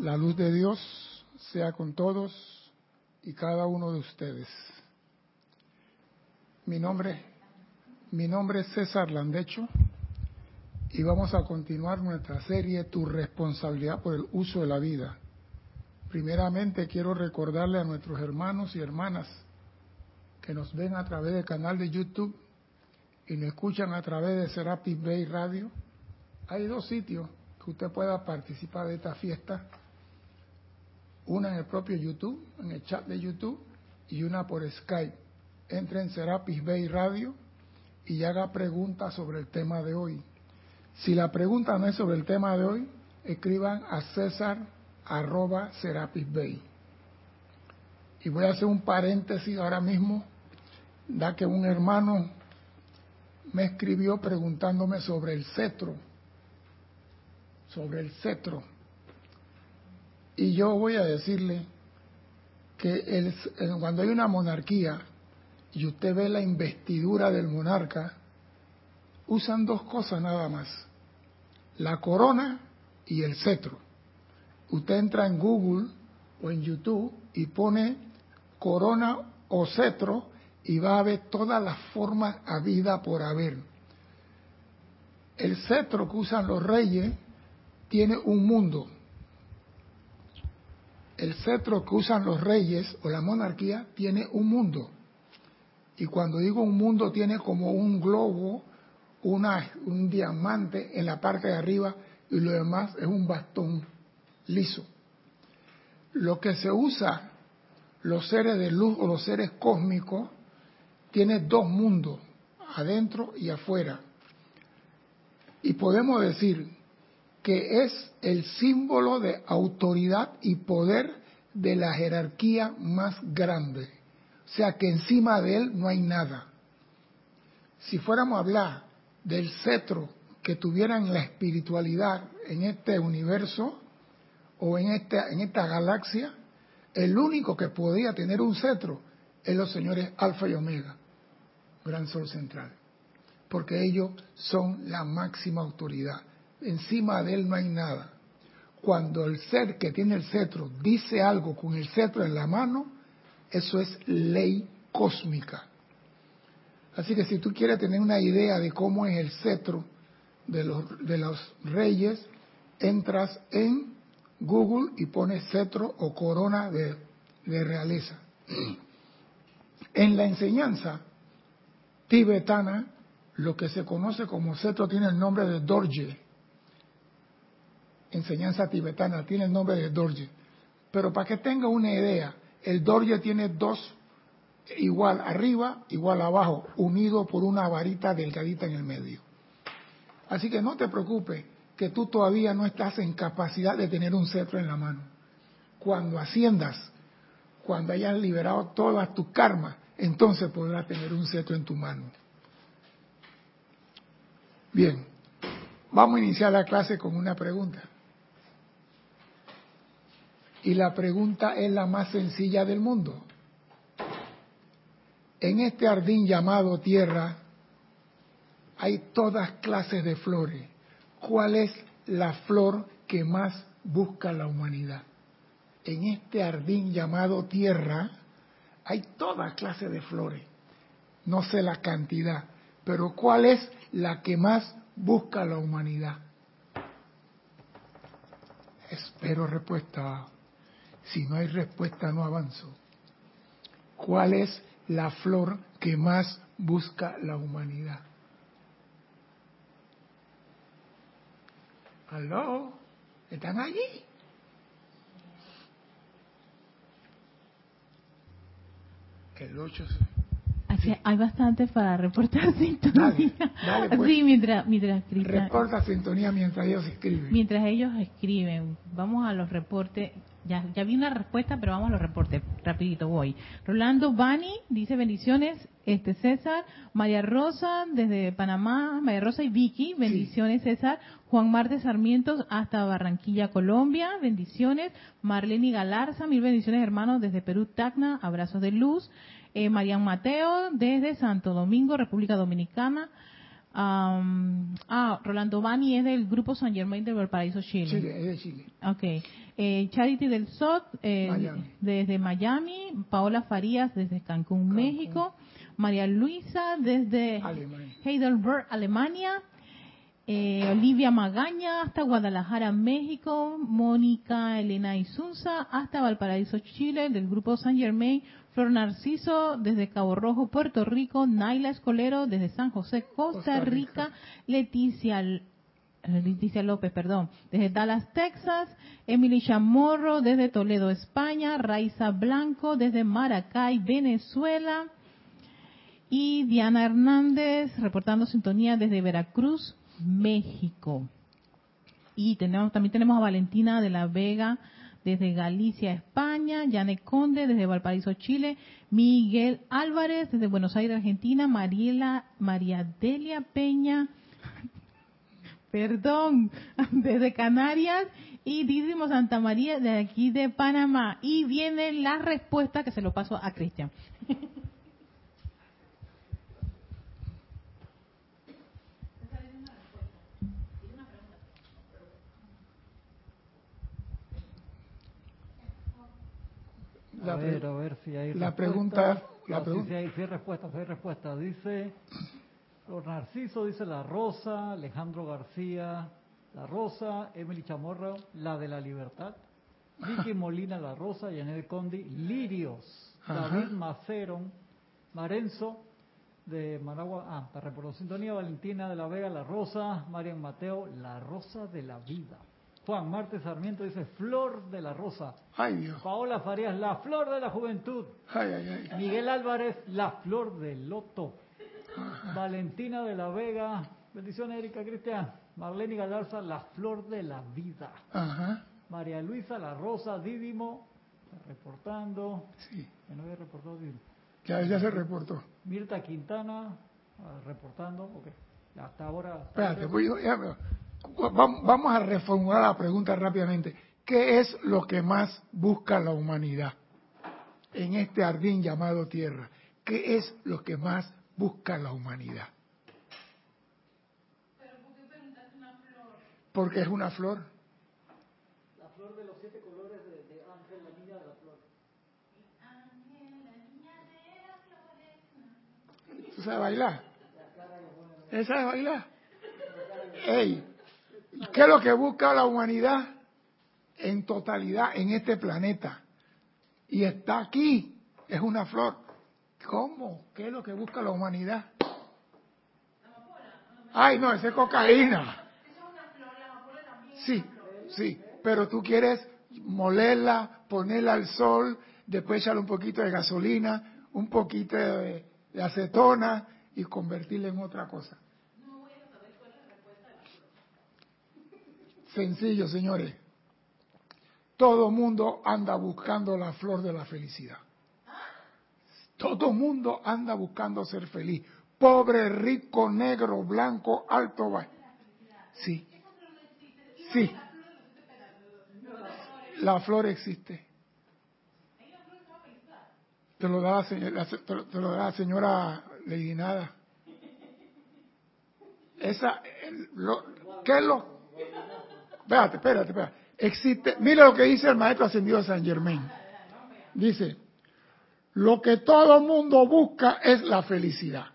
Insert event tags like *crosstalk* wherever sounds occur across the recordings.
La luz de Dios sea con todos y cada uno de ustedes. Mi nombre, mi nombre es César Landecho y vamos a continuar nuestra serie Tu responsabilidad por el uso de la vida. Primeramente quiero recordarle a nuestros hermanos y hermanas que nos ven a través del canal de YouTube y nos escuchan a través de Serapis Bay Radio. Hay dos sitios que usted pueda participar de esta fiesta. Una en el propio YouTube, en el chat de YouTube, y una por Skype. Entre en Serapis Bay Radio y haga preguntas sobre el tema de hoy. Si la pregunta no es sobre el tema de hoy, escriban a César arroba Serapis Bay. Y voy a hacer un paréntesis ahora mismo, da que un hermano me escribió preguntándome sobre el cetro, sobre el cetro. Y yo voy a decirle que cuando hay una monarquía y usted ve la investidura del monarca, usan dos cosas nada más, la corona y el cetro. Usted entra en Google o en YouTube y pone corona o cetro y va a ver todas las formas habidas por haber. El cetro que usan los reyes tiene un mundo. El cetro que usan los reyes o la monarquía tiene un mundo. Y cuando digo un mundo tiene como un globo, un diamante en la parte de arriba y lo demás es un bastón liso. Lo que se usa, los seres de luz o los seres cósmicos, tiene dos mundos, adentro y afuera. Y podemos decir que es el símbolo de autoridad y poder de la jerarquía más grande. O sea que encima de él no hay nada. Si fuéramos a hablar del cetro que tuvieran la espiritualidad en este universo o en esta, en esta galaxia, el único que podía tener un cetro es los señores Alfa y Omega, Gran Sol Central, porque ellos son la máxima autoridad encima de él no hay nada. Cuando el ser que tiene el cetro dice algo con el cetro en la mano, eso es ley cósmica. Así que si tú quieres tener una idea de cómo es el cetro de los, de los reyes, entras en Google y pones cetro o corona de, de realeza. *clears throat* En la enseñanza tibetana, lo que se conoce como cetro tiene el nombre de Dorje enseñanza tibetana, tiene el nombre de Dorje. Pero para que tenga una idea, el Dorje tiene dos igual arriba, igual abajo, unido por una varita delgadita en el medio. Así que no te preocupes que tú todavía no estás en capacidad de tener un cetro en la mano. Cuando asciendas, cuando hayas liberado todas tus karmas, entonces podrás tener un cetro en tu mano. Bien, vamos a iniciar la clase con una pregunta. Y la pregunta es la más sencilla del mundo. En este jardín llamado tierra hay todas clases de flores. ¿Cuál es la flor que más busca la humanidad? En este jardín llamado tierra hay todas clases de flores. No sé la cantidad, pero ¿cuál es la que más busca la humanidad? Espero respuesta. Si no hay respuesta, no avanzo. ¿Cuál es la flor que más busca la humanidad? ¿Aló? ¿Están allí? El 8 hay bastante para reportar *laughs* sintonía. Pues. Sí, mientras, mientras Reporta sintonía mientras ellos escriben. Mientras ellos escriben. Vamos a los reportes. Ya, ya vi una respuesta, pero vamos a los reportes. Rapidito voy. Rolando Bani dice bendiciones. Este César, María Rosa desde Panamá, María Rosa y Vicky, bendiciones César. Juan Marte Sarmientos hasta Barranquilla, Colombia, bendiciones. Marlene Galarza, mil bendiciones hermanos desde Perú, Tacna, abrazos de luz. Eh, Marian Mateo desde Santo Domingo, República Dominicana. Ah, Rolando Bani es del grupo San Germain de Valparaíso, Chile. Chile, es de Chile. Ok. Eh, Charity del SOT eh, Miami. desde Miami. Paola Farías desde Cancún, Cancún. México. María Luisa desde Alemania. Heidelberg, Alemania. Eh, Olivia Magaña hasta Guadalajara, México. Mónica Elena Isunza hasta Valparaíso, Chile, del grupo San Germain. Flor Narciso desde Cabo Rojo, Puerto Rico. Naila Escolero desde San José, Costa, Rica. Leticia Leticia López, perdón, desde Dallas, Texas, Emily Chamorro desde Toledo, España, Raiza Blanco desde Maracay, Venezuela, y Diana Hernández reportando sintonía desde Veracruz, México. Y tenemos, también tenemos a Valentina de la Vega desde Galicia, España, Yane Conde desde Valparaíso, Chile, Miguel Álvarez desde Buenos Aires, Argentina, Mariela, María Delia Peña *laughs* perdón, *laughs* desde Canarias y Dídimo Santa María de aquí de Panamá. Y viene la respuesta que se lo paso a Cristian. *laughs* La a pre- ver, a ver si hay la respuesta. pregunta- la No, pregunta- sí hay, sí hay respuesta, sí hay respuesta. Dice, Flor Narciso dice La Rosa, Alejandro García, La Rosa, Emily Chamorro, La de la Libertad, Vicky *laughs* Molina, La Rosa, Yanel Condi, Lirios, Ajá. David Maceron, Marenzo, de Managua, ah, para reportó sintonía, Valentina de la Vega, La Rosa, Marian Mateo, La Rosa de la Vida. Juan Marte Sarmiento dice Flor de la Rosa. Ay, Dios. Paola Farías, La Flor de la Juventud. Ay, ay, ay. Miguel Álvarez, La Flor del Loto. Valentina de la Vega, bendiciones Erika Cristian. Marlene Galarza, La Flor de la Vida. Ajá. María Luisa, La Rosa, Dídimo, reportando. Sí. Que no había reportado Dídimo. Ya, ya se reportó. Mirta Quintana, ah, reportando. Ok, hasta ahora. Espérate, voy- ya vamos a reformular la pregunta rápidamente. ¿Qué es lo que más busca la humanidad en este jardín llamado Tierra? ¿Qué es lo que más busca la humanidad? Porque es una flor. La flor de los siete colores de, de Ángel, la niña de la flor. ¿Tú sabes bailar? ¿Él sabe bailar? Ey, ¿qué es lo que busca la humanidad en totalidad en este planeta? Y está aquí, es una flor. ¿Cómo? ¿Qué es lo que busca la humanidad? Ay, no, esa es cocaína. Sí, sí, pero tú quieres molerla, ponerla al sol, después echarle un poquito de gasolina, un poquito de, de acetona y convertirla en otra cosa. Sencillo, señores. Todo mundo anda buscando la flor de la felicidad. Todo mundo anda buscando ser feliz. Pobre, rico, negro, blanco, alto, bajo. Sí. Sí. La flor existe. Te lo da la señora, te lo- da la señora. Esa, lo, ¿qué es lo? Espérate, espérate, espérate. Existe, mira lo que dice el maestro ascendido de San Germain. Dice, lo que todo mundo busca es la felicidad.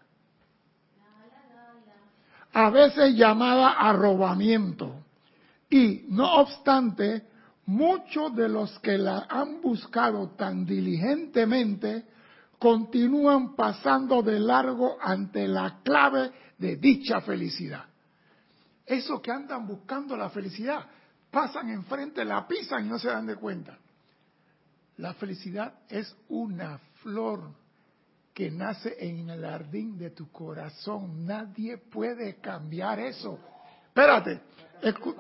A veces llamada arrobamiento. Y no obstante, muchos de los que la han buscado tan diligentemente continúan pasando de largo ante la clave de dicha felicidad. Esos que andan buscando la felicidad pasan enfrente, la pisan y no se dan de cuenta. La felicidad es una flor que nace en el jardín de tu corazón. Nadie puede cambiar eso. Espérate. escu-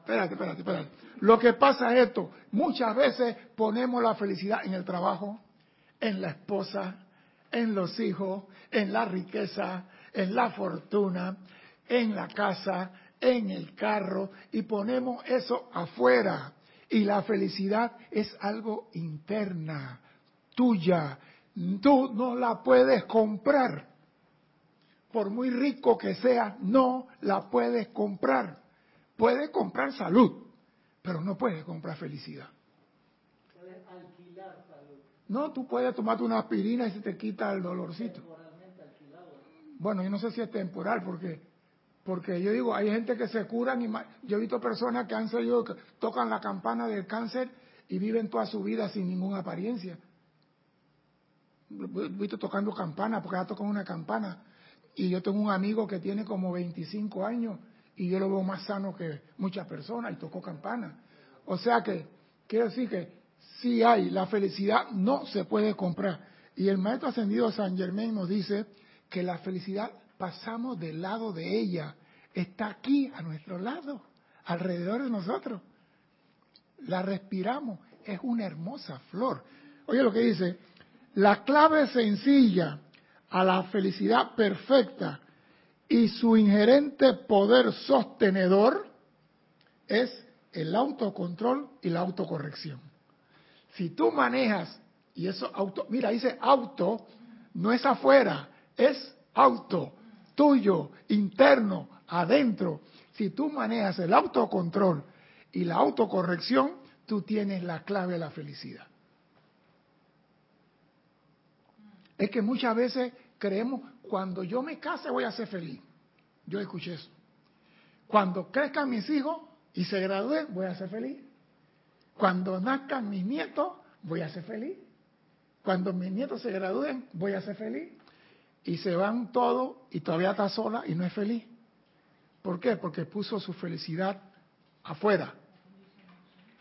Espérate, espérate, espérate. Lo que pasa es esto. Muchas veces ponemos la felicidad en el trabajo, en la esposa, en los hijos, en la riqueza, en la fortuna, en la casa, en el carro y ponemos eso afuera. Y la felicidad es algo interna, tuya. Tú no la puedes comprar. por muy rico que sea, no la puedes comprar. Puedes comprar salud, pero no puedes comprar felicidad. Puedes alquilar salud. No, tú puedes tomarte una aspirina y se te quita el dolorcito. Bueno, yo no sé si es temporal, porque porque yo digo, hay gente que se curan y yo he visto personas que han salido, que tocan la campana del cáncer y viven toda su vida sin ninguna apariencia. He visto tocando campana, porque ya tocan una campana. Y yo tengo un amigo que tiene como 25 años y yo lo veo más sano que muchas personas y tocó campana. O sea que, quiero decir que sí hay, la felicidad no se puede comprar. Y el maestro ascendido San Germain nos dice que la felicidad pasamos del lado de ella, está aquí a nuestro lado, alrededor de nosotros. La respiramos, es una hermosa flor. Oye lo que dice, la clave sencilla a la felicidad perfecta y su inherente poder sostenedor es el autocontrol y la autocorrección. Si tú manejas, y eso auto, mira, dice auto, no es afuera, es auto, tuyo, interno, adentro. Si tú manejas el autocontrol y la autocorrección, tú tienes la clave de la felicidad. Es que muchas veces creemos, cuando yo me case voy a ser feliz. Yo escuché eso. Cuando crezcan mis hijos y se gradúen, voy a ser feliz. Cuando nazcan mis nietos, voy a ser feliz. Cuando mis nietos se gradúen, voy a ser feliz. Y se van todos y todavía está sola y no es feliz. ¿Por qué? Porque puso su felicidad afuera.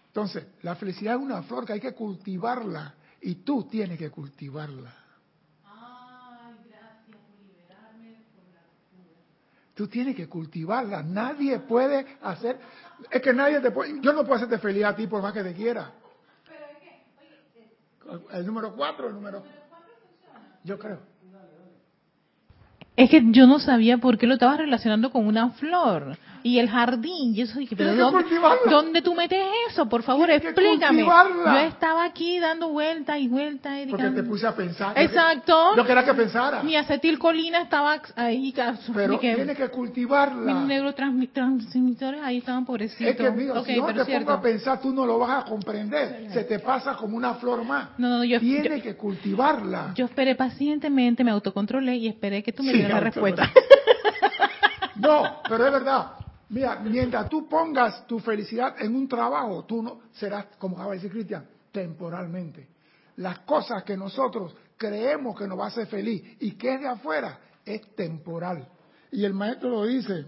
Entonces, la felicidad es una flor que hay que cultivarla y tú tienes que cultivarla. Ay, gracias por liberarme por la locura. Tú tienes que cultivarla. Nadie puede hacer. Es que nadie te puede. Yo no puedo hacerte feliz a ti por más que te quiera. Pero es que, oye, El número cuatro, el número. Yo creo. Es que yo no sabía por qué lo estabas relacionando con una flor y el jardín. Y eso dije, pero ¿dónde. ¿dónde tú metes eso? Por favor, explícame. Yo estaba aquí dando vueltas y vueltas. Porque te puse a pensar. Exacto. Yo quería que pensara. Mi acetilcolina estaba ahí. caso, Pero que tienes que mis cultivarla. neurotransmisores ahí estaban pobrecitos. Es que, mira, si no te cierto. pongo a pensar, tú no lo vas a comprender. Se te pasa como una flor más. No, no, yo- Tienes yo- que cultivarla. Yo esperé pacientemente, me autocontrolé y esperé que tú me Sí, dieras la respuesta. *laughs* No, pero es verdad. Mira, mientras tú pongas tu felicidad en un trabajo, tú no serás, como acaba de decir Cristian, temporalmente. Las cosas que nosotros creemos que nos va a hacer feliz y que es de afuera, es temporal. Y el maestro lo dice,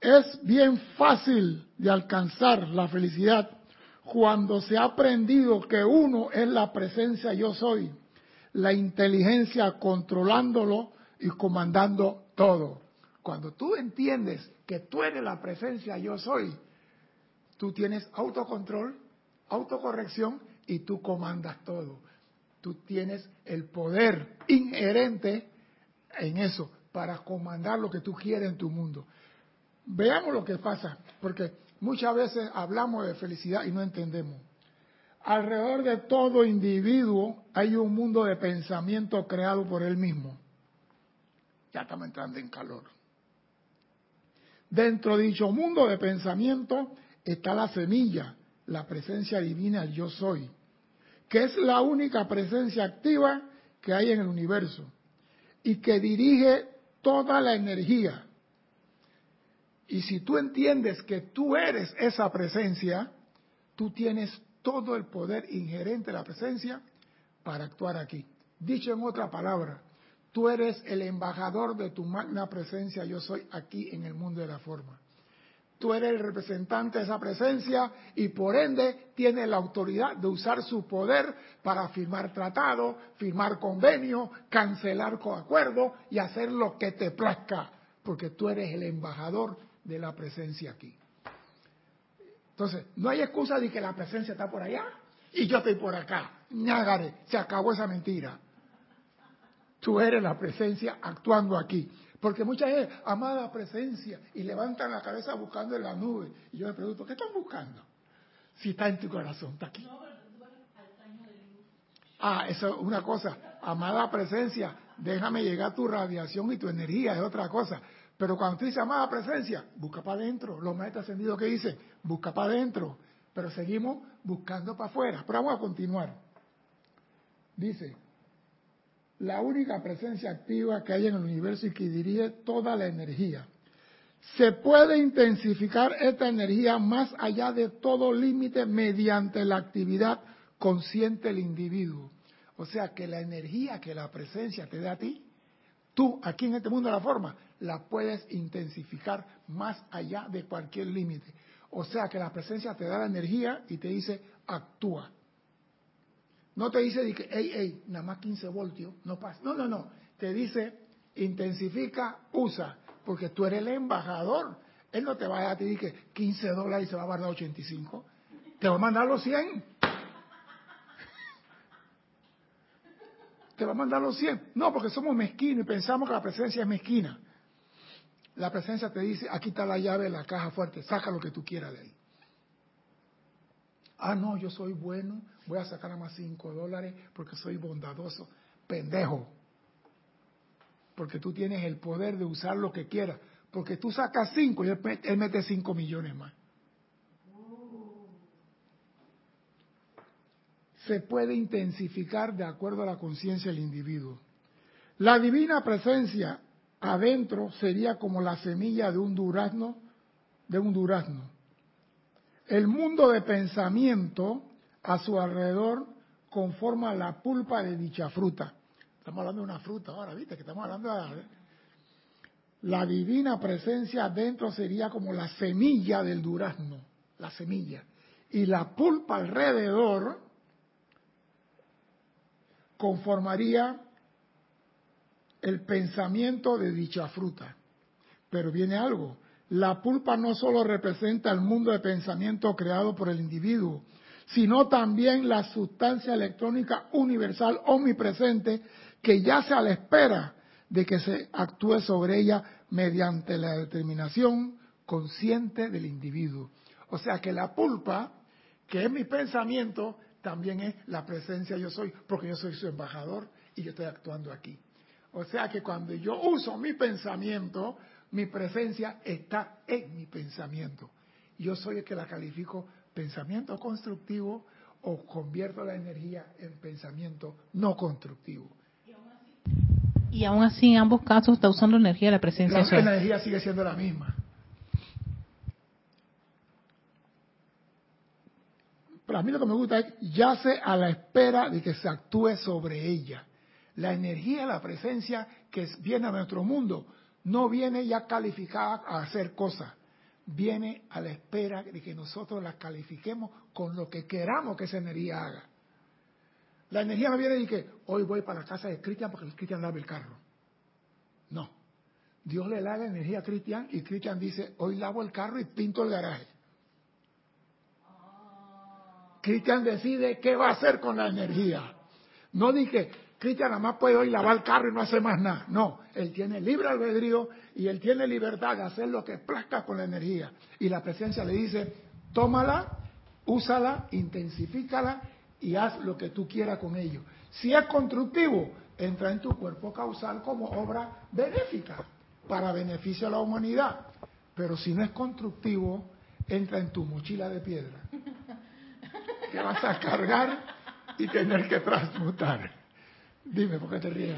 es bien fácil de alcanzar la felicidad cuando se ha aprendido que uno es la presencia yo soy, la inteligencia controlándolo y comandando todo. Cuando tú entiendes que tú eres la presencia yo soy, tú tienes autocontrol, autocorrección y tú comandas todo. Tú tienes el poder inherente en eso para comandar lo que tú quieres en tu mundo. Veamos lo que pasa, porque muchas veces hablamos de felicidad y no entendemos. Alrededor de todo individuo hay un mundo de pensamiento creado por él mismo. Ya estamos entrando en calor. Dentro de dicho mundo de pensamiento está la semilla, la presencia divina, el yo soy, que es la única presencia activa que hay en el universo y que dirige toda la energía. Y si tú entiendes que tú eres esa presencia, tú tienes todo el poder inherente de la presencia para actuar aquí. Dicho en otra palabra, tú eres el embajador de tu magna presencia, yo soy aquí en el mundo de la forma. Tú eres el representante de esa presencia y por ende tienes la autoridad de usar su poder para firmar tratados, firmar convenios, cancelar acuerdos y hacer lo que te plazca, porque tú eres el embajador de la presencia aquí. Entonces, no hay excusa de que la presencia está por allá y yo estoy por acá. Ñágare, se acabó esa mentira. Tú eres la presencia actuando aquí. Porque muchas veces, amada presencia, y levantan la cabeza buscando en la nube. Y yo me pregunto, ¿qué están buscando? Si está en tu corazón, está aquí. Ah, eso es una cosa. Amada presencia, déjame llegar tu radiación y tu energía, es otra cosa. Pero cuando tú dices amada presencia, busca para adentro. Los maestros ascendidos que dicen, busca para adentro. Pero seguimos buscando para afuera. Pero vamos a continuar. Dice, la única presencia activa que hay en el universo y que dirige toda la energía. Se puede intensificar esta energía más allá de todo límite mediante la actividad consciente del individuo. O sea que la energía que la presencia te da a ti, tú aquí en este mundo de la forma, la puedes intensificar más allá de cualquier límite. O sea que la presencia te da la energía y te dice, actúa. No te dice, que, hey, hey, nada más 15 voltios, no pasa. No, no, no. Te dice, intensifica, usa, porque tú eres el embajador. Él no te va a a ti que 15 dólares y se va a guardar 85. Te va a mandar los 100. Te va a mandar los 100. No, porque somos mezquinos y pensamos que la presencia es mezquina. La presencia te dice, aquí está la llave de la caja fuerte, saca lo que tú quieras de ahí. Ah, no, yo soy bueno, voy a sacar a más 5 dólares porque soy bondadoso. Pendejo. Porque tú tienes el poder de usar lo que quieras. Porque tú sacas 5 y él, mete 5 millones más. Se puede intensificar de acuerdo a la conciencia del individuo. La divina presencia adentro sería como la semilla de un durazno, de un durazno. El mundo de pensamiento a su alrededor conforma la pulpa de dicha fruta. Estamos hablando de una fruta ahora, ¿viste? Que estamos hablando de... La divina presencia adentro sería como la semilla del durazno, la semilla. Y la pulpa alrededor conformaría el pensamiento de dicha fruta. Pero viene algo, la pulpa no solo representa el mundo de pensamiento creado por el individuo, sino también la sustancia electrónica universal omnipresente que yace a la espera de que se actúe sobre ella mediante la determinación consciente del individuo. O sea que la pulpa, que es mi pensamiento, también es la presencia yo soy, porque yo soy su embajador y yo estoy actuando aquí. O sea que cuando yo uso mi pensamiento, mi presencia está en mi pensamiento. Yo soy el que la califico pensamiento constructivo o convierto la energía en pensamiento no constructivo. Y aún así, en ambos casos está usando energía de la presencia. La, la energía sigue siendo la misma. Pero a mí lo que me gusta es yace a la espera de que se actúe sobre ella. La energía, la presencia que viene a nuestro mundo, no viene ya calificada a hacer cosas, viene a la espera de que nosotros la califiquemos con lo que queramos que esa energía haga. La energía no viene y que hoy voy para la casa de Cristian porque Cristian lava el carro. No. Dios le da la energía a Cristian y Cristian dice, hoy lavo el carro y pinto el garaje. Cristian decide qué va a hacer con la energía. No dije, Cristian nada más puede hoy lavar el carro y no hacer más nada. No, él tiene libre albedrío y él tiene libertad de hacer lo que plazca con la energía. Y la presencia le dice, tómala, úsala, intensifícala y haz lo que tú quieras con ello. Si es constructivo, entra en tu cuerpo causal como obra benéfica para beneficio a la humanidad. Pero si no es constructivo, entra en tu mochila de piedra. Que vas a cargar y tener que transmutar. Dime, ¿por qué te ríes?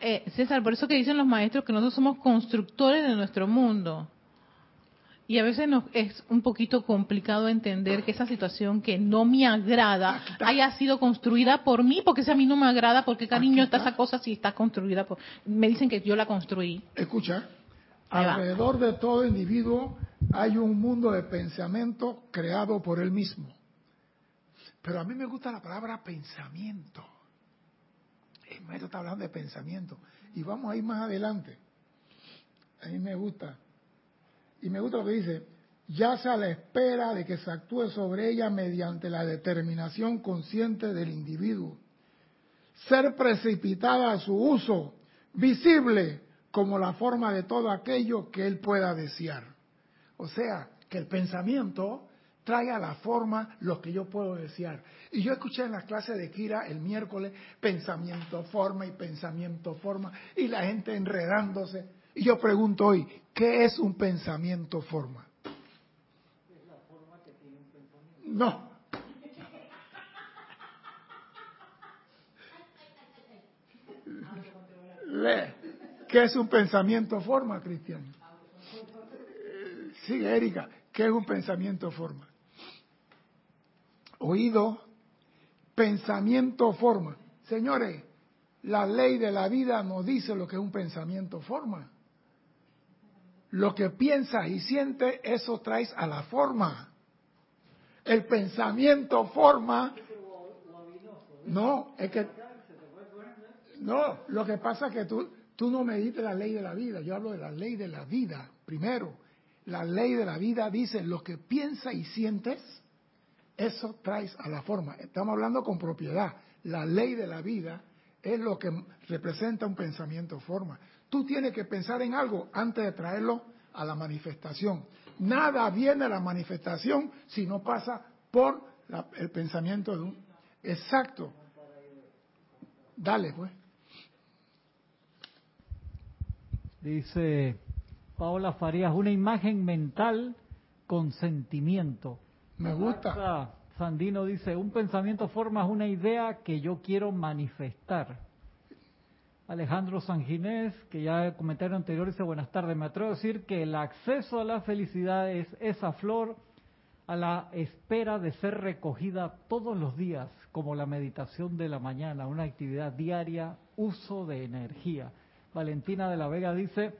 Eh, César, por eso que dicen los maestros que nosotros somos constructores de nuestro mundo. Y a veces nos es un poquito complicado entender que esa situación que no me agrada haya sido construida por mí, porque si a mí no me agrada, porque cariño está. esa cosa si está construida por... Me dicen que yo la construí. Escucha, alrededor de todo individuo hay un mundo de pensamiento creado por él mismo. Pero a mí me gusta la palabra pensamiento. El está hablando de pensamiento. Y vamos a ir más adelante. A mí me gusta y me gusta lo que dice, ya sea la espera de que se actúe sobre ella mediante la determinación consciente del individuo. Ser precipitada a su uso, visible como la forma de todo aquello que él pueda desear. O sea, que el pensamiento trae a la forma lo que yo puedo desear. Y yo escuché en la clase de Kira el miércoles pensamiento forma y pensamiento forma y la gente enredándose. Y yo pregunto hoy, ¿qué es un pensamiento forma? Tiene un pensamiento. No. Lee. ¿Qué es un pensamiento forma, Cristian? Sí, Erika, ¿qué es un pensamiento forma? Oído, pensamiento forma. Señores, la ley de la vida nos dice lo que es un pensamiento forma. Lo que piensas y sientes, eso traes a la forma. El pensamiento forma. No, es que. No, lo que pasa es que tú, tú no medites la ley de la vida. Yo hablo de la ley de la vida. Primero, la ley de la vida dice lo que piensas y sientes, eso traes a la forma. Estamos hablando con propiedad. La ley de la vida es lo que representa un pensamiento forma. Tú tienes que pensar en algo antes de traerlo a la manifestación. Nada viene a la manifestación si no pasa por la- el pensamiento de un... Exacto. Dale, pues. Dice Paola Farías, una imagen mental con sentimiento. Me gusta. Sandino dice, un pensamiento forma una idea que yo quiero manifestar. Alejandro Sanginés, que ya el comentario anterior dice, buenas tardes, me atrevo a decir que el acceso a la felicidad es esa flor a la espera de ser recogida todos los días, como la meditación de la mañana, una actividad diaria, uso de energía. Valentina de la Vega dice,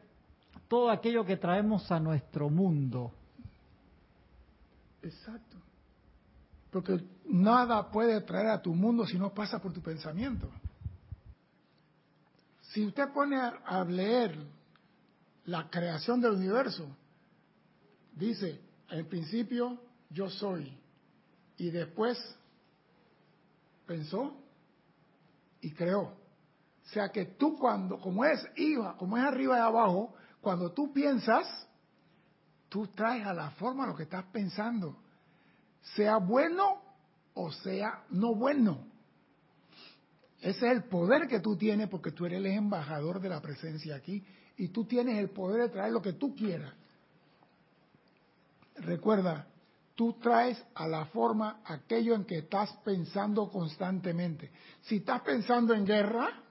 todo aquello que traemos a nuestro mundo, Exacto. Porque nada puede traer a tu mundo si no pasa por tu pensamiento. Si usted pone a, leer la creación del universo, dice, al principio yo soy, y después pensó y creó. O sea que tú cuando, como es iba, como es arriba y abajo, cuando tú piensas, tú traes a la forma lo que estás pensando, sea bueno o sea no bueno. Ese es el poder que tú tienes porque tú eres el embajador de la presencia aquí y tú tienes el poder de traer lo que tú quieras. Recuerda, tú traes a la forma aquello en que estás pensando constantemente. Si estás pensando en guerra,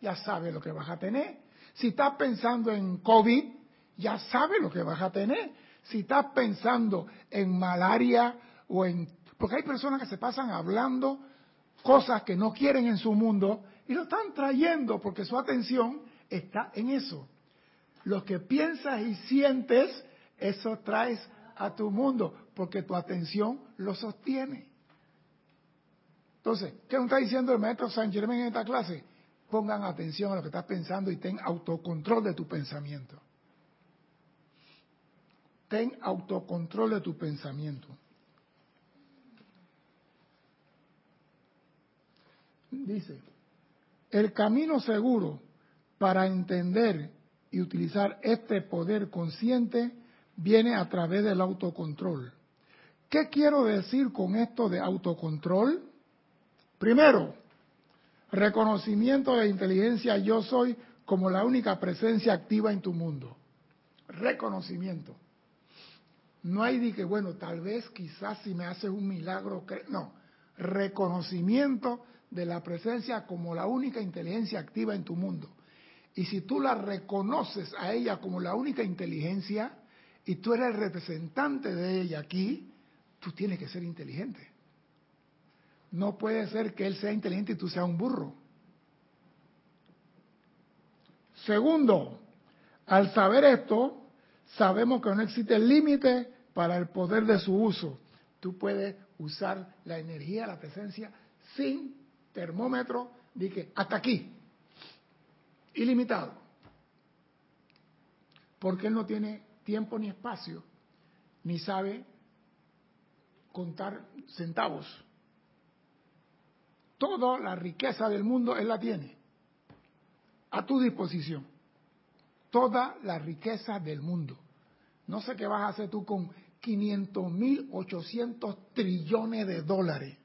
ya sabes lo que vas a tener. Si estás pensando en COVID, ya sabes lo que vas a tener. Si estás pensando en malaria o en... Porque hay personas que se pasan hablando cosas que no quieren en su mundo y lo están trayendo porque su atención está en eso. Lo que piensas y sientes, eso traes a tu mundo porque tu atención lo sostiene. Entonces, ¿qué nos está diciendo el maestro San Germán en esta clase? Pongan atención a lo que estás pensando y ten autocontrol de tu pensamiento. Ten autocontrol de tu pensamiento. Dice, el camino seguro para entender y utilizar este poder consciente viene a través del autocontrol. ¿Qué quiero decir con esto de autocontrol? Primero, reconocimiento de inteligencia yo soy como la única presencia activa en tu mundo. Reconocimiento. No hay de que, bueno, tal vez quizás si me haces un milagro, no. Reconocimiento de la presencia como la única inteligencia activa en tu mundo. Y si tú la reconoces a ella como la única inteligencia y tú eres el representante de ella aquí, tú tienes que ser inteligente. No puede ser que él sea inteligente y tú seas un burro. Segundo, al saber esto, sabemos que no existe límite para el poder de su uso. Tú puedes usar la energía, la presencia, sin termómetro, que hasta aquí, ilimitado. Porque él no tiene tiempo ni espacio, ni sabe contar centavos. Toda la riqueza del mundo él la tiene a tu disposición. Toda la riqueza del mundo. No sé qué vas a hacer tú con 500 mil 800 trillones de dólares.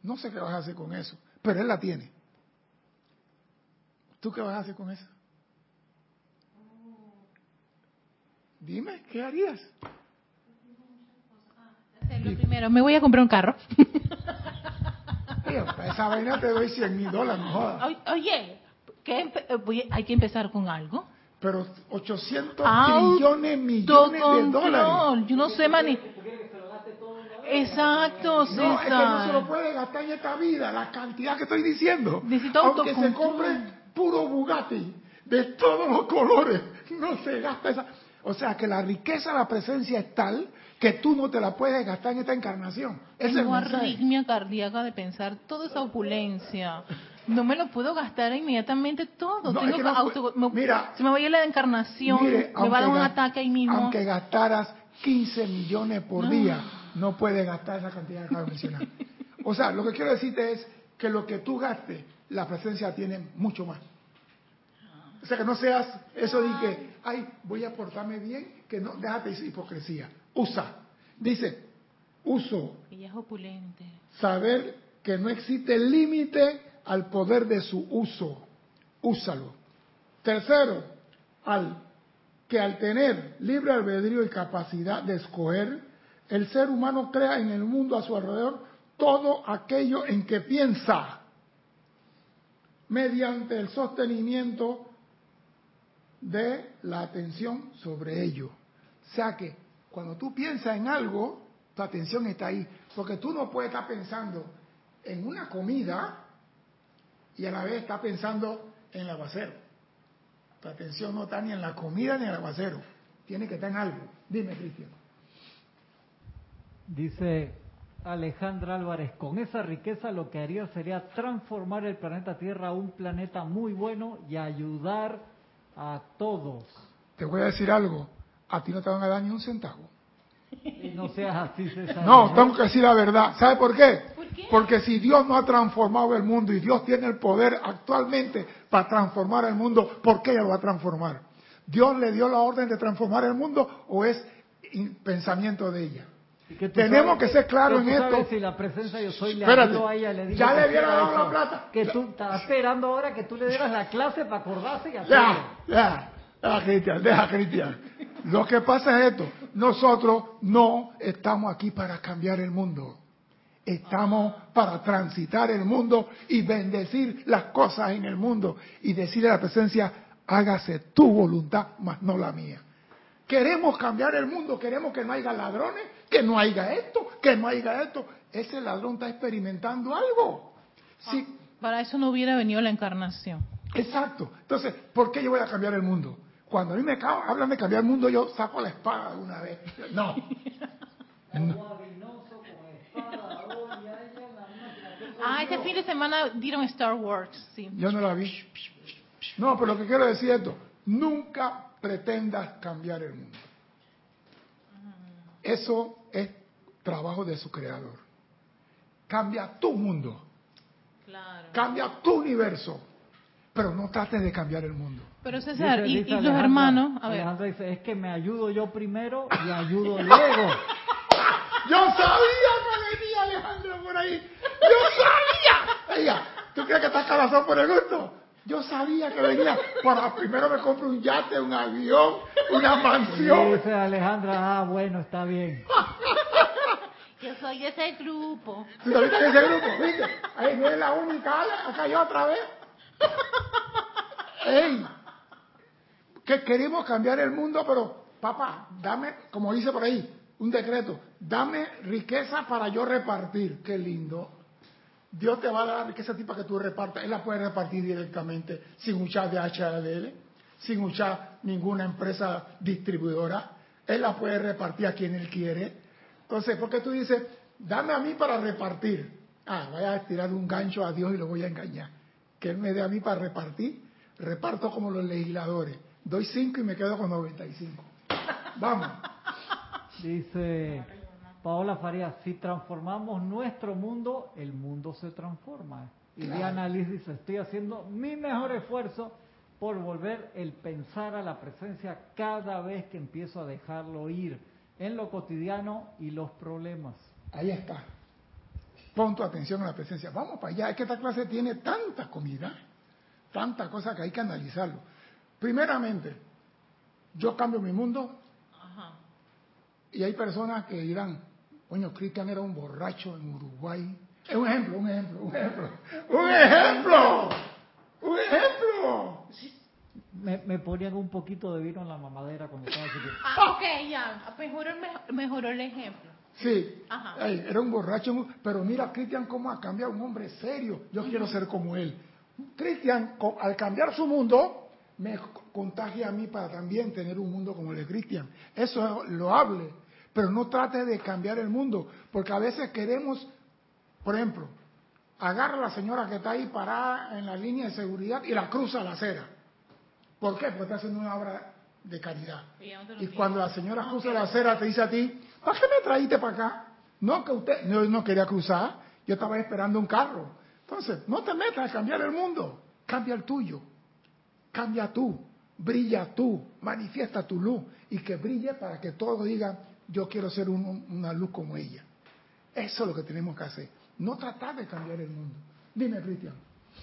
No sé qué vas a hacer con eso, pero él la tiene. ¿Tú qué vas a hacer con eso? Dime, ¿qué harías? Lo primero, me voy a comprar un carro. Para esa vaina te doy 100 mil dólares, no jodas. Oye, ¿qué empe- eh, voy- hay que empezar con algo. Pero 800 Auto- trillones, millones de dólares. Yo no sé mani. Exacto, No, es que no se lo César. puede gastar en esta vida, la cantidad que estoy diciendo. Necesito Aunque se compre puro Bugatti, de todos los colores, no se gasta esa. O sea que la riqueza de la presencia es tal que tú no te la puedes gastar en esta encarnación. Ese es arritmia cardíaca de pensar toda esa opulencia. No me lo puedo gastar inmediatamente todo. No, Tengo es que que no auto- me- mira, se me vaya la encarnación, Mire, me va a dar un ataque ahí mismo. Aunque gastaras 15 millones por No. día, no puedes gastar esa cantidad que acabo de mencionar. O sea, lo que quiero decirte es que lo que tú gastes, la presencia tiene mucho más. O sea, que no seas eso de que, ay, voy a portarme bien, que no, déjate esa hipocresía. Usa. Dice, uso, Ella es opulente. saber que no existe límite al poder de su uso. Úsalo. Tercero, al que al tener libre albedrío y capacidad de escoger, el ser humano crea en el mundo a su alrededor todo aquello en que piensa, mediante el sostenimiento de la atención sobre ello. O sea que cuando tú piensas en algo, tu atención está ahí, porque tú no puedes estar pensando en una comida y a la vez estar pensando en el aguacero. Tu atención no está ni en la comida ni en el aguacero, tiene que estar en algo. Dime, Cristian. Dice Alejandra Álvarez, con esa riqueza lo que haría sería transformar el planeta Tierra a un planeta muy bueno y ayudar a todos. Te voy a decir algo, a ti no te van a dar ni un centavo. Y *laughs* no seas así, César. No, tengo que decir la verdad. ¿Sabe por qué? Porque si Dios no ha transformado el mundo y Dios tiene el poder actualmente para transformar el mundo, ¿por qué lo va a transformar? ¿Dios le dio la orden de transformar el mundo o es pensamiento de ella? Que Tenemos sabes que ser claros en esto. Si la presencia yo soy le Espérate, a ella, le digo ya le hubiera dado la plata. Que tú estás esperando ahora que tú le dieras la clase para acordarse y hacerlo. Ya, ya, ya, Cristian, deja, Cristian. Lo que pasa es esto, nosotros no estamos aquí para cambiar el mundo. Estamos para transitar el mundo y bendecir las cosas en el mundo y decirle a la presencia, hágase tu voluntad, más no la mía. Queremos cambiar el mundo, queremos que no haya ladrones, que no haya esto, que no haya esto. Ese ladrón está experimentando algo. Sí, Para eso no hubiera venido la encarnación. Exacto. Entonces, ¿por qué yo voy a cambiar el mundo? Cuando a mí me hablan de cambiar el mundo, yo saco la espada de una vez. No. *laughs* Ah, este fin de semana dieron Star Wars, sí. Yo no la vi. No, pero lo que quiero decir es esto. Nunca pretendas cambiar el mundo. Eso es trabajo de su creador. Cambia tu mundo. Claro. Cambia tu universo. Pero no trates de cambiar el mundo. Pero César, Dice- y, dice y los hermanos, a ver, Alejandra dice, es que me ayudo yo primero y ayudo *laughs* luego. Yo sabía que venía Alejandro por ahí. Yo sabía. Ella, ¿tú crees que estás calazón por el gusto? Yo sabía que venía. Para primero me compro un yate, un avión, una mansión. dice Alejandra, ah, bueno, está bien. yo soy ese grupo. ¿Tú en ese grupo? ¿Viste? Ahí no es la única, acá yo otra vez. ¡Ey! Que queremos cambiar el mundo, pero papá, dame, como dice por ahí, un decreto, dame riqueza para yo repartir. Qué lindo. Dios te va a dar riqueza a ti para que tú repartas. Él la puede repartir directamente, sin usar de HDL, sin usar ninguna empresa distribuidora. Él la puede repartir a quien Él quiere. Entonces, ¿por qué tú dices, dame a mí para repartir? Ah, voy a tirar un gancho a Dios y lo voy a engañar. Que Él me dé a mí para repartir. Reparto como los legisladores. Doy cinco y me quedo con 95. Vamos. Dice Paola Farías, si transformamos nuestro mundo, el mundo se transforma. Y. Diana Liz dice, estoy haciendo mi mejor esfuerzo por volver el pensar a la presencia cada vez que empiezo a dejarlo ir en lo cotidiano y los problemas. Ahí está. Pon tu atención a la presencia. Vamos para allá. Es que esta clase tiene tanta comida, tanta cosa que hay que analizarlo. Primeramente, yo cambio mi mundo. Y hay personas que dirán, coño, Cristian era un borracho en Uruguay. Es un ejemplo, un ejemplo, un ejemplo. ¡Un ejemplo! ¡Un ejemplo! Me, me ponían un poquito de vino en la mamadera cuando estaba chiquito. *laughs* Ah, ok, ya. Mejoró, el- mejoró el ejemplo. Sí, Ajá. Ay, era un borracho, pero mira Cristian cómo ha cambiado un hombre serio. Yo quiero ser como él. Cristian, al cambiar su mundo, me contagia a mí para también tener un mundo como el de Cristian. Eso es loable, pero no trate de cambiar el mundo, porque a veces queremos, por ejemplo, agarra a la señora que está ahí parada en la línea de seguridad y la cruza a la acera. ¿Por qué? Porque está haciendo una obra de caridad. Y cuando la señora cruza la acera, te dice a ti, ¿para qué me traíste para acá? No, que usted no, no quería cruzar, yo estaba esperando un carro. Entonces, no te metas a cambiar el mundo, cambia el tuyo. Cambia tú, brilla tú, manifiesta tu luz y que brille para que todos digan, yo quiero ser un- una luz como ella. Eso es lo que tenemos que hacer. No tratar de cambiar el mundo. Dime, Cristian.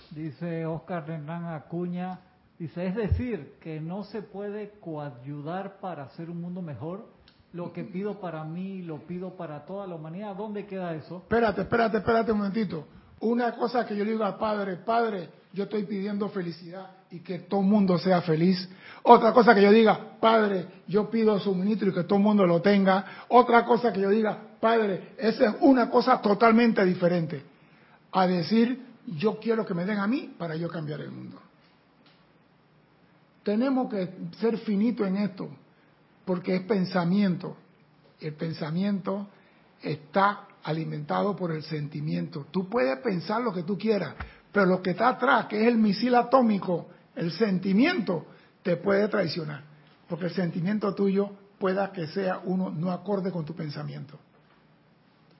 Dice Oscar Hernán Acuña, dice, es decir, que no se puede coayudar para hacer un mundo mejor. Lo que pido para mí, lo pido para toda la humanidad. ¿Dónde queda eso? Espérate, espérate, espérate un momentito. Una cosa que yo le digo al Padre, Padre, yo estoy pidiendo felicidad y que todo el mundo sea feliz. Otra cosa que yo diga, Padre, yo pido suministro y que todo el mundo lo tenga. Otra cosa que yo diga, Padre, esa es una cosa totalmente diferente. A decir, yo quiero que me den a mí para yo cambiar el mundo. Tenemos que ser finitos en esto, porque es pensamiento. El pensamiento está alimentado por el sentimiento. Tú puedes pensar lo que tú quieras, pero lo que está atrás, que es el misil atómico, el sentimiento, te puede traicionar. Porque el sentimiento tuyo pueda que sea uno no acorde con tu pensamiento.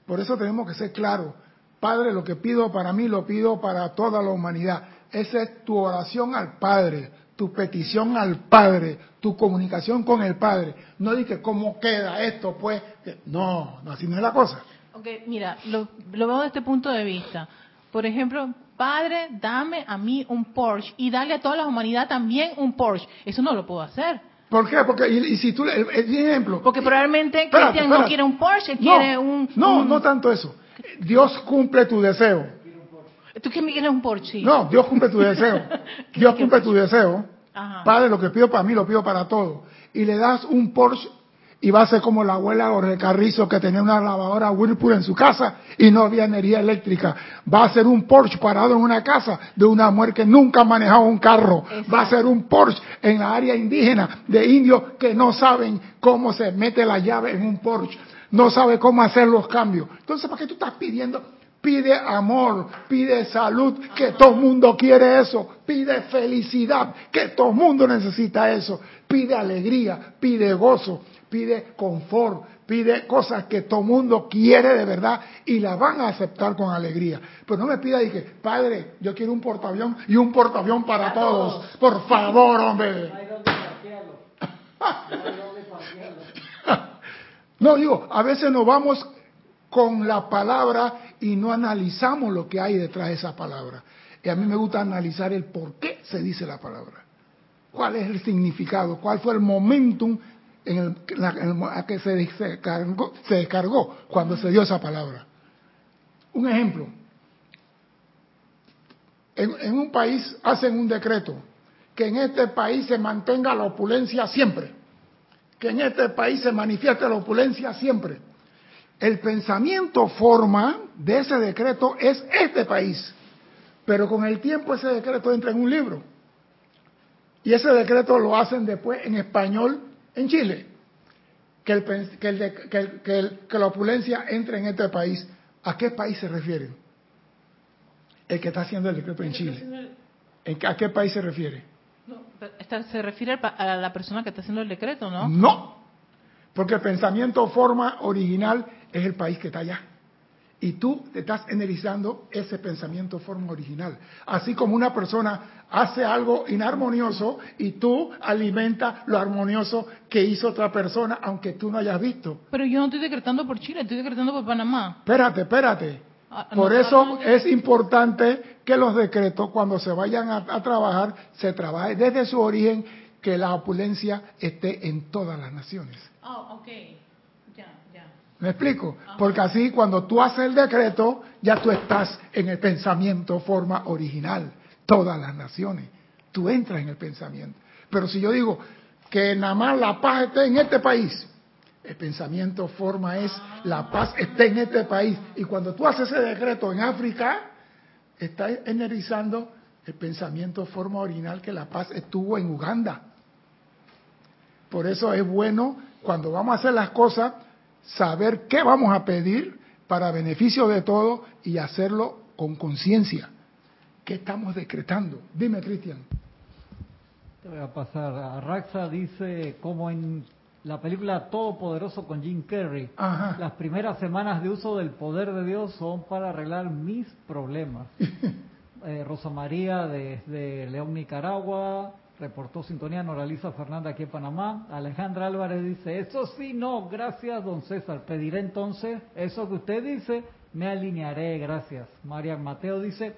Por eso tenemos que ser claros. Padre, lo que pido para mí lo pido para toda la humanidad. Esa es tu oración al Padre, tu petición al Padre, tu comunicación con el Padre. No dices cómo queda esto, pues. No, no, así no es la cosa. Ok, mira, lo, lo veo desde este punto de vista. Por ejemplo, Padre, dame a mí un Porsche y dale a toda la humanidad también un Porsche. Eso no lo puedo hacer. ¿Por qué? Porque, y, y si tú, el, el ejemplo. Porque probablemente Espérate, Cristian no quiere un Porsche, él No, quiere un... No, un- no tanto eso. Dios cumple tu deseo. ¿Tú qué me quieres un Porsche? No, Dios cumple tu deseo. *laughs* Dios cumple tu deseo. Ajá. Padre, lo que pido para mí lo pido para todos. Y le das un Porsche y va a ser como la abuela Jorge Carrizo que tenía una lavadora Whirlpool en su casa y no había energía eléctrica. Va a ser un Porsche parado en una casa de una mujer que nunca ha manejado un carro. Va a ser un Porsche en la área indígena de indios que no saben cómo se mete la llave en un Porsche. No sabe cómo hacer los cambios. Entonces, ¿para qué tú estás pidiendo? Pide amor, pide salud, que todo el mundo quiere eso. Pide felicidad, que todo el mundo necesita eso. Pide alegría, pide gozo, pide confort, pide cosas que todo mundo quiere de verdad y las van a aceptar con alegría. Pero no me pida y que, Padre, yo quiero un portaavión y un portaavión para todos. Por favor, hombre. *laughs* No, digo, a veces nos vamos con la palabra y no analizamos lo que hay detrás de esa palabra. Y a mí me gusta analizar el por qué se dice la palabra. ¿Cuál es el significado? ¿Cuál fue el momentum en el, la- que se descargó, se descargó cuando se dio esa palabra? Un ejemplo. En, en un país hacen un decreto que en este país se mantenga la opulencia siempre que en este país se manifieste la opulencia siempre. El pensamiento forma de ese decreto es este país, pero con el tiempo ese decreto entra en un libro. Y ese decreto lo hacen después en español en Chile. Que, el que el de- que el- que el- que la opulencia entre en este país. ¿A qué país se refiere? El que está haciendo el decreto en Chile. ¿En qué- ¿A qué país se refiere? No, esta se refiere a la persona que está haciendo el decreto, ¿no? No, porque el pensamiento forma original es el país que está allá. Y tú te estás energizando ese pensamiento forma original. Así como una persona hace algo inarmonioso y tú alimentas lo armonioso que hizo otra persona, aunque tú no hayas visto. Pero yo no estoy decretando por Chile, estoy decretando por Panamá. Espérate, espérate. Ah, no, Por eso es importante que los decretos, cuando se vayan a, a trabajar, se trabaje desde su origen, que la opulencia esté en todas las naciones. Oh, ok. ¿Me explico? Porque así cuando tú haces el decreto, ya tú estás en el pensamiento forma original, todas las naciones. Tú entras en el pensamiento. Pero si yo digo que nada más la paz esté en este país, el pensamiento forma es la paz esté en este país. Y cuando tú haces ese decreto en África, estás energizando el pensamiento forma original que la paz estuvo en Uganda. Por eso es bueno cuando vamos a hacer las cosas saber qué vamos a pedir para beneficio de todos y hacerlo con conciencia. ¿Qué estamos decretando? Dime, Cristian. Te voy a pasar. A Raxa dice, como en la película Todopoderoso con Jim Carrey, Ajá. las primeras semanas de uso del poder de Dios son para arreglar mis problemas. *laughs* Eh, Rosa María desde León, Nicaragua, reportó sintonía Noraliza Fernanda aquí en Panamá. Alejandra Álvarez dice, eso sí, no, gracias don César. Pediré entonces eso que usted dice, me alinearé, gracias. Marian Mateo dice,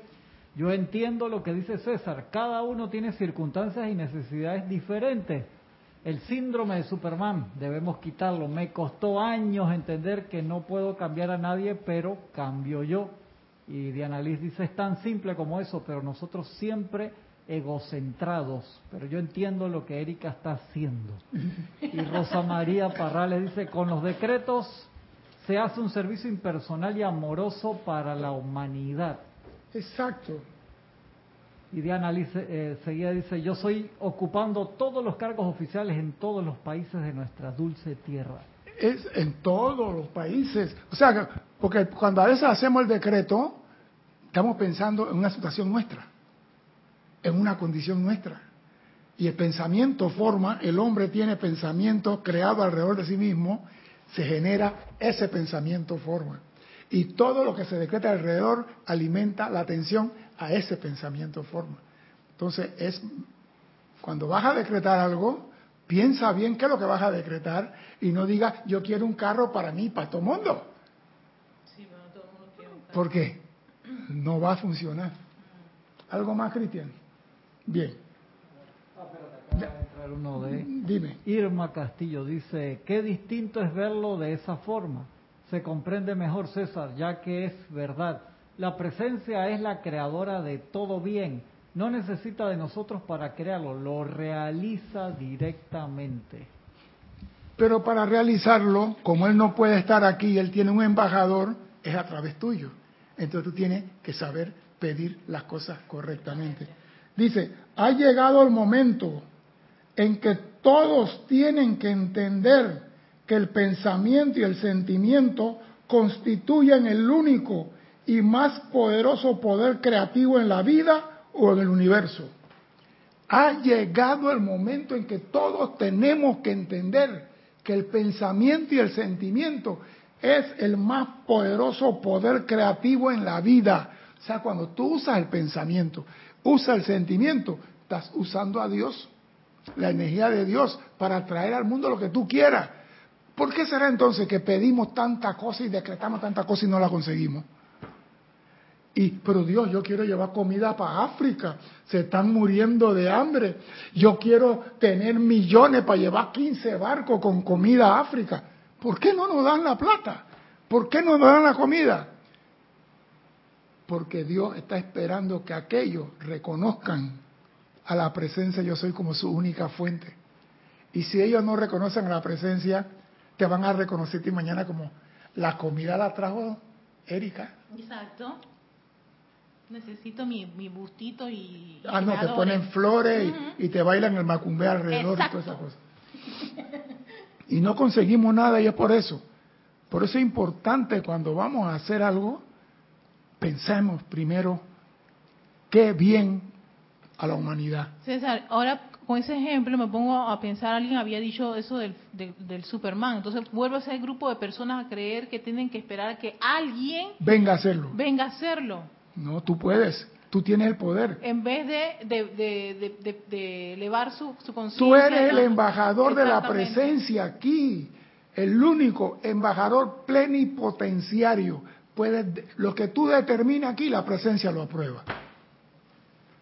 yo entiendo lo que dice César, cada uno tiene circunstancias y necesidades diferentes. El síndrome de Superman, debemos quitarlo. Me costó años entender que no puedo cambiar a nadie, pero cambio yo. Y Diana Liz dice, es tan simple como eso, pero nosotros siempre egocentrados. Pero yo entiendo lo que Erika está haciendo. *laughs* Y Rosa María Parrales dice, con los decretos se hace un servicio impersonal y amoroso para la humanidad. Exacto. Y Diana eh, seguida dice, yo soy ocupando todos los cargos oficiales en todos los países de nuestra dulce tierra. Es en todos los países. O sea, que- porque cuando a veces hacemos el decreto, estamos pensando en una situación nuestra, en una condición nuestra. Y el pensamiento forma, el hombre tiene pensamiento creado alrededor de sí mismo, se genera ese pensamiento forma. Y todo lo que se decreta alrededor alimenta la atención a ese pensamiento forma. Entonces, es cuando vas a decretar algo, piensa bien qué es lo que vas a decretar y no digas, yo quiero un carro para mí, para todo el mundo. Porque no va a funcionar. ¿Algo más, Cristian? Bien, entrar uno de dime. Irma Castillo dice, qué distinto es verlo de esa forma. Se comprende mejor, César, ya que es verdad. La presencia es la creadora de todo bien. No necesita de nosotros para crearlo, lo realiza directamente. Pero para realizarlo, como él no puede estar aquí, él tiene un embajador, es a través tuyo. Entonces tú tienes que saber pedir las cosas correctamente. Dice, ha llegado el momento en que todos tienen que entender que el pensamiento y el sentimiento constituyen el único y más poderoso poder creativo en la vida o en el universo. Ha llegado el momento en que todos tenemos que entender que el pensamiento y el sentimiento es el más poderoso poder creativo en la vida. O sea, cuando tú usas el pensamiento, usas el sentimiento, estás usando a Dios, la energía de Dios, para traer al mundo lo que tú quieras. ¿Por qué será entonces que pedimos tanta cosa y decretamos tanta cosa y no la conseguimos? Y, pero Dios, yo quiero llevar comida para África. Se están muriendo de hambre. Yo quiero tener millones para llevar 15 barcos con comida a África. ¿Por qué no nos dan la plata? ¿Por qué no nos dan la comida? Porque Dios está esperando que aquellos reconozcan a la presencia yo soy como su única fuente. Y si ellos no reconocen a la presencia, te van a reconocer ti mañana como la comida la trajo Erika. Exacto. Necesito mi, mi bustito y... Ah, no, te ponen flores y- te bailan el macumbe alrededor Exacto. y todas esas cosas. Y no conseguimos nada y es por eso. Por eso es importante cuando vamos a hacer algo, pensemos primero qué bien a la humanidad. César, ahora con ese ejemplo me pongo a pensar, alguien había dicho eso del, del, del Superman, entonces vuelve a ese grupo de personas a creer que tienen que esperar a que alguien Venga a hacerlo. venga a hacerlo, No, tú puedes. Tú tienes el poder. en vez de, de, de, de- elevar su, su conciencia. Tú eres el embajador de la presencia aquí, el único embajador plenipotenciario. Puedes, lo que tú determinas aquí, la presencia lo aprueba.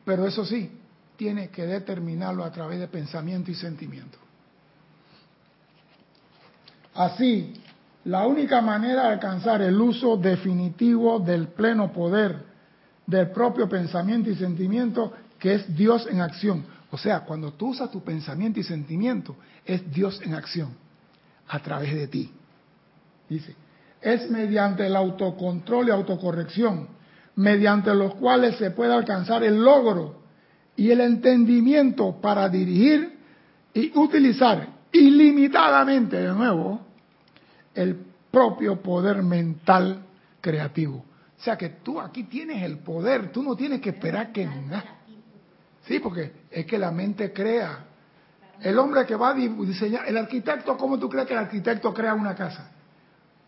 Pero eso sí, tienes que determinarlo a través de pensamiento y sentimiento. Así, la única manera de alcanzar el uso definitivo del pleno poder del propio pensamiento y sentimiento, que es Dios en acción. O sea, cuando tú usas tu pensamiento y sentimiento, es Dios en acción, a través de ti. Dice, es mediante el autocontrol y autocorrección, mediante los cuales se puede alcanzar el logro y el entendimiento para dirigir y utilizar ilimitadamente, de nuevo, el propio poder mental creativo. O sea que tú aquí tienes el poder, tú no tienes que esperar que nada. Sí, porque es que la mente crea. El hombre que va a diseñar, el arquitecto, ¿cómo tú crees que el arquitecto crea una casa?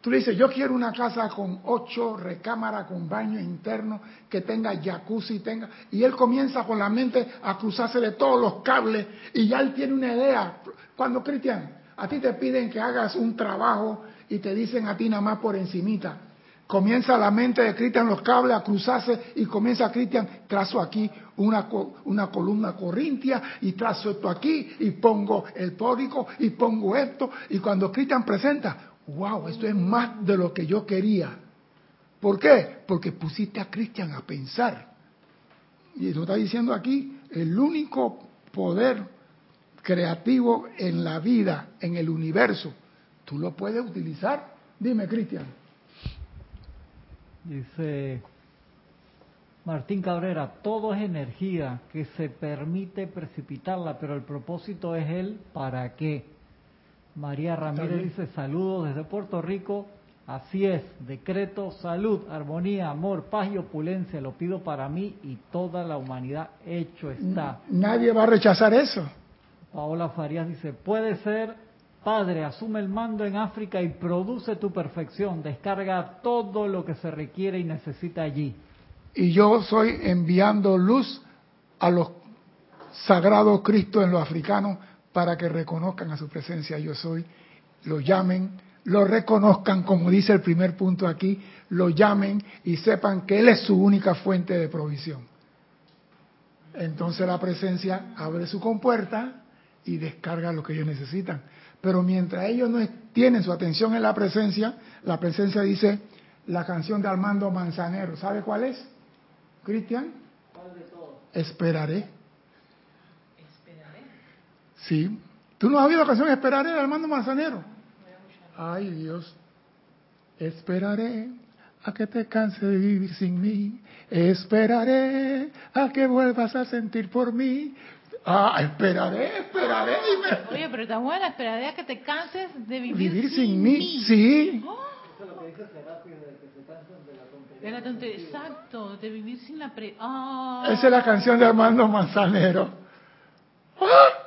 Tú le dices, yo quiero una casa con ocho recámaras, con baño interno, que tenga jacuzzi, tenga... Y él comienza con la mente a cruzarse de todos los cables y ya él tiene una idea. Cuando, Cristian, a ti te piden que hagas un trabajo y te dicen a ti nada más por encimita, comienza la mente de Cristian los cables a cruzarse y comienza Cristian, trazo aquí una, una columna corintia y trazo esto aquí y pongo el pórico y pongo esto y cuando Cristian presenta, wow, esto es más de lo que yo quería. ¿Por qué? Porque pusiste a Cristian a pensar. Y lo está diciendo aquí, el único poder creativo en la vida, en el universo, tú lo puedes utilizar. Dime, Cristian. Dice Martín Cabrera, todo es energía que se permite precipitarla, pero el propósito es el para qué. María Ramírez dice saludos desde Puerto Rico. Así es, decreto salud, armonía, amor, paz y opulencia. Lo pido para mí y toda la humanidad. Hecho está. Nadie va a rechazar eso. Paola Farías dice, puede ser, Padre, asume el mando en África y produce tu perfección. Descarga todo lo que se requiere y necesita allí. Y yo soy enviando luz a los sagrados Cristos en los africanos para que reconozcan a su presencia yo soy, lo llamen, lo reconozcan, como dice el primer punto aquí, lo llamen y sepan que Él es su única fuente de provisión. Entonces la presencia abre su compuerta y descarga lo que ellos necesitan. Pero mientras ellos no tienen su atención en la presencia, la presencia dice la canción de Armando Manzanero. ¿Sabe cuál es? Cristian. Esperaré. Sí. ¿Tú no has oído la canción Esperaré de Armando Manzanero? Ay Dios. Esperaré a que te canse de vivir sin mí. Esperaré a que vuelvas a sentir por mí. Ah, esperaré, esperaré. me- Oye, pero está buena, esperaré a que te canses de vivir, Vivir sin mí, sí. De la tontería, exacto, de vivir sin la pre... Ah. Esa es la canción de Armando Manzanero. ¡Ah!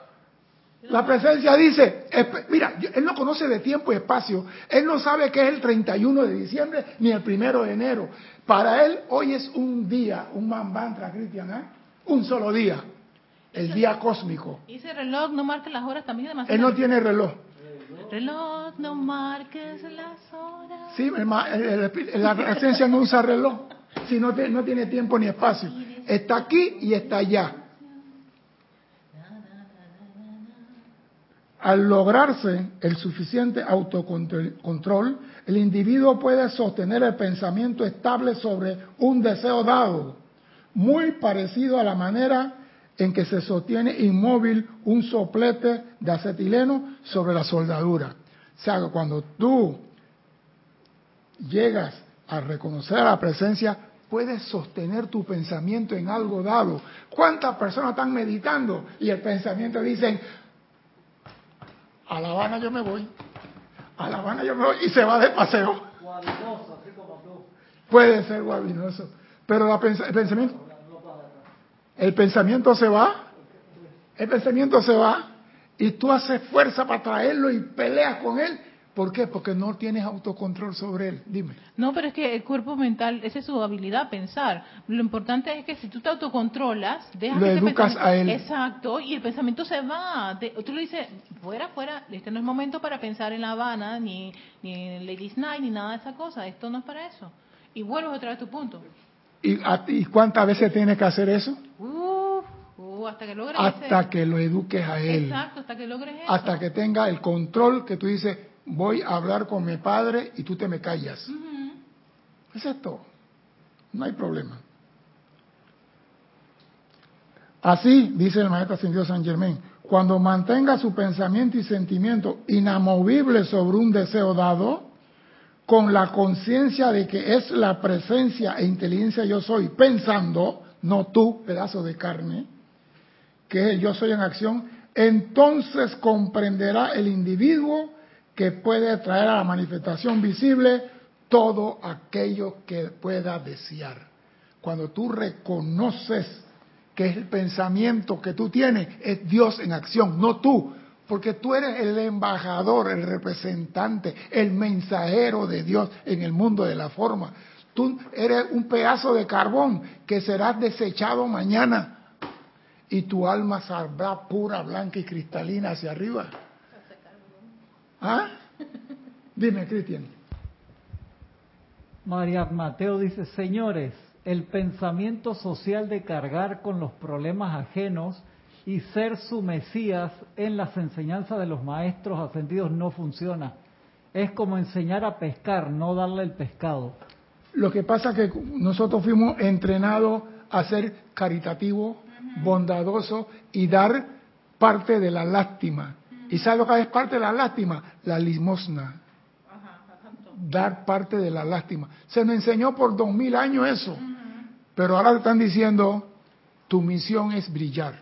La presencia dice, mira, él no conoce de tiempo y espacio, él no sabe que es el 31 de diciembre ni el primero de enero. Para él hoy es un día, un mambantra, Cristian, ¿eh? un solo día, el día cósmico. Y ese reloj no marca las horas también demasiado. Él no tiene reloj. Reloj, no marques las horas. Sí, el ma- el- el- la presencia no usa reloj, si no, te- no tiene tiempo ni espacio. Está aquí y está allá. Al lograrse el suficiente autocontrol, el individuo puede sostener el pensamiento estable sobre un deseo dado, muy parecido a la manera en que se sostiene inmóvil un soplete de acetileno sobre la soldadura. O sea, cuando tú llegas a reconocer la presencia, puedes sostener tu pensamiento en algo dado. ¿Cuántas personas están meditando y el pensamiento dicen, a La Habana yo me voy, a La Habana yo me voy y se va de paseo? Guabinoso, así como tú. Puede ser guabinoso, pero la pens- el pensamiento, el pensamiento se va El pensamiento se va y tú haces fuerza para traerlo y peleas con él. ¿Por qué? Porque no tienes autocontrol sobre él. Dime. No, pero es que el cuerpo mental, esa es su habilidad, pensar. Lo importante es que si tú te autocontrolas, dejas Lo que educas a él. Exacto, y el pensamiento se va. Te- tú le dices, fuera, fuera, este no es momento para pensar en La Habana, ni, ni en Ladies Night, ni nada de esa cosa. Esto no es para eso. Y vuelves otra vez a tu punto. ¿Y, a- y cuántas veces tienes que hacer eso? Uf, uh, hasta que logres Hasta ese- que lo eduques a él. Exacto, hasta que logres eso. Hasta que tenga el control que tú dices, voy a hablar con mi padre y tú te me callas. Eso es todo. No hay problema. Así, dice el maestro ascendido San Germán, cuando mantenga su pensamiento y sentimiento inamovible sobre un deseo dado, con la conciencia de que es la presencia e inteligencia yo soy pensando, no tú, pedazo de carne, que es el yo soy en acción, entonces comprenderá el individuo que puede traer a la manifestación visible todo aquello que pueda desear. Cuando tú reconoces que el pensamiento que tú tienes, es Dios en acción, no tú, porque tú eres el embajador, el representante, el mensajero de Dios en el mundo de la forma. Tú eres un pedazo de carbón que será desechado mañana y tu alma saldrá pura, blanca y cristalina hacia arriba. ¿Ah? Dime, Cristian. María Mateo dice, señores, el pensamiento social de cargar con los problemas ajenos y ser su Mesías en las enseñanzas de los maestros ascendidos no funciona. Es como enseñar a pescar, no darle el pescado. Lo que pasa es que nosotros fuimos entrenados a ser caritativo, bondadoso y dar parte de la lástima. ¿Y sabes lo que es parte de la lástima? La limosna. Dar parte de la lástima. Se nos enseñó por dos mil años eso. Pero ahora te están diciendo, tu misión es brillar.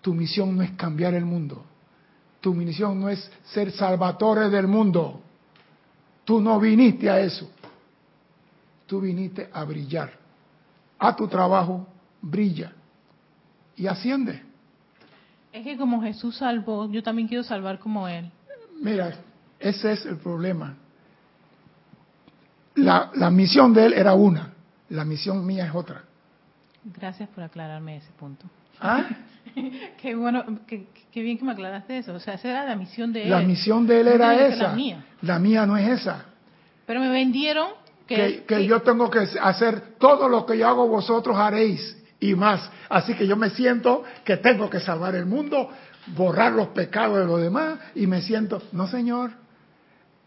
Tu misión no es cambiar el mundo. Tu misión no es ser salvatores del mundo. Tú no viniste a eso. Tú viniste a brillar. A tu trabajo, brilla. Y asciende. Es que como Jesús salvó, yo también quiero salvar como Él. Mira, ese es el problema. La, la misión de él era una, la misión mía es otra. Gracias por aclararme ese punto. ¿Ah? *laughs* Qué bueno, qué, qué bien que me aclaraste eso. O sea, esa era la misión de La Él. misión de él No era que ser esa. La mía. La mía no es esa. Pero me vendieron que, Que, que yo tengo que hacer todo lo que yo hago, vosotros haréis y más. Así que yo me siento que tengo que salvar el mundo, borrar los pecados de los demás y me siento, no señor.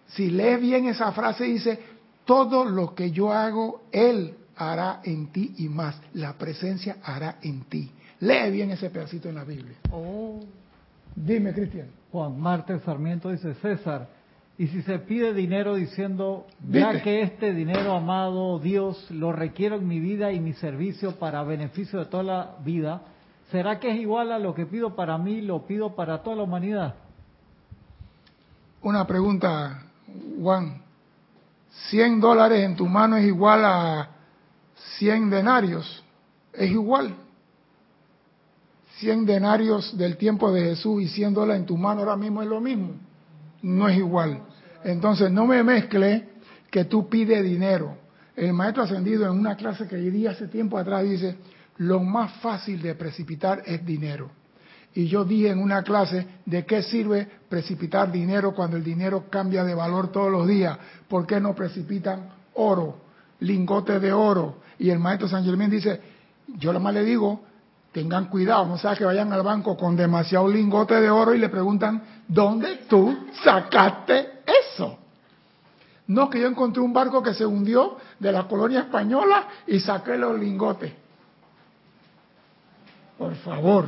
Si lees bien esa frase dice, todo lo que yo hago, Él hará en ti y más. La presencia hará en ti. Lee bien ese pedacito en la Biblia. Oh, Dime, Cristian. Juan Marte Sarmiento dice, César, y si se pide dinero diciendo, ya ¿Viste? que este dinero, amado Dios, lo requiero en mi vida y mi servicio para beneficio de toda la vida, ¿será que es igual a lo que pido para mí, lo pido para toda la humanidad? Una pregunta, Juan. 100 dólares en tu mano es igual a 100 denarios. Es igual. 100 denarios del tiempo de Jesús y 100 dólares en tu mano ahora mismo es lo mismo. No es igual. Entonces no me mezcle que tú pides dinero. El maestro ascendido en una clase que di hace tiempo atrás dice, lo más fácil de precipitar es dinero. Y yo dije en una clase de qué sirve precipitar dinero cuando el dinero cambia de valor todos los días. ¿Por qué no precipitan oro, lingotes de oro? Y el maestro San Germán dice, yo lo más le digo, tengan cuidado, no sea que vayan al banco con demasiado lingote de oro y le preguntan, ¿dónde tú sacaste? No, que yo encontré un barco que se hundió de la colonia española y saqué los lingotes. Por favor.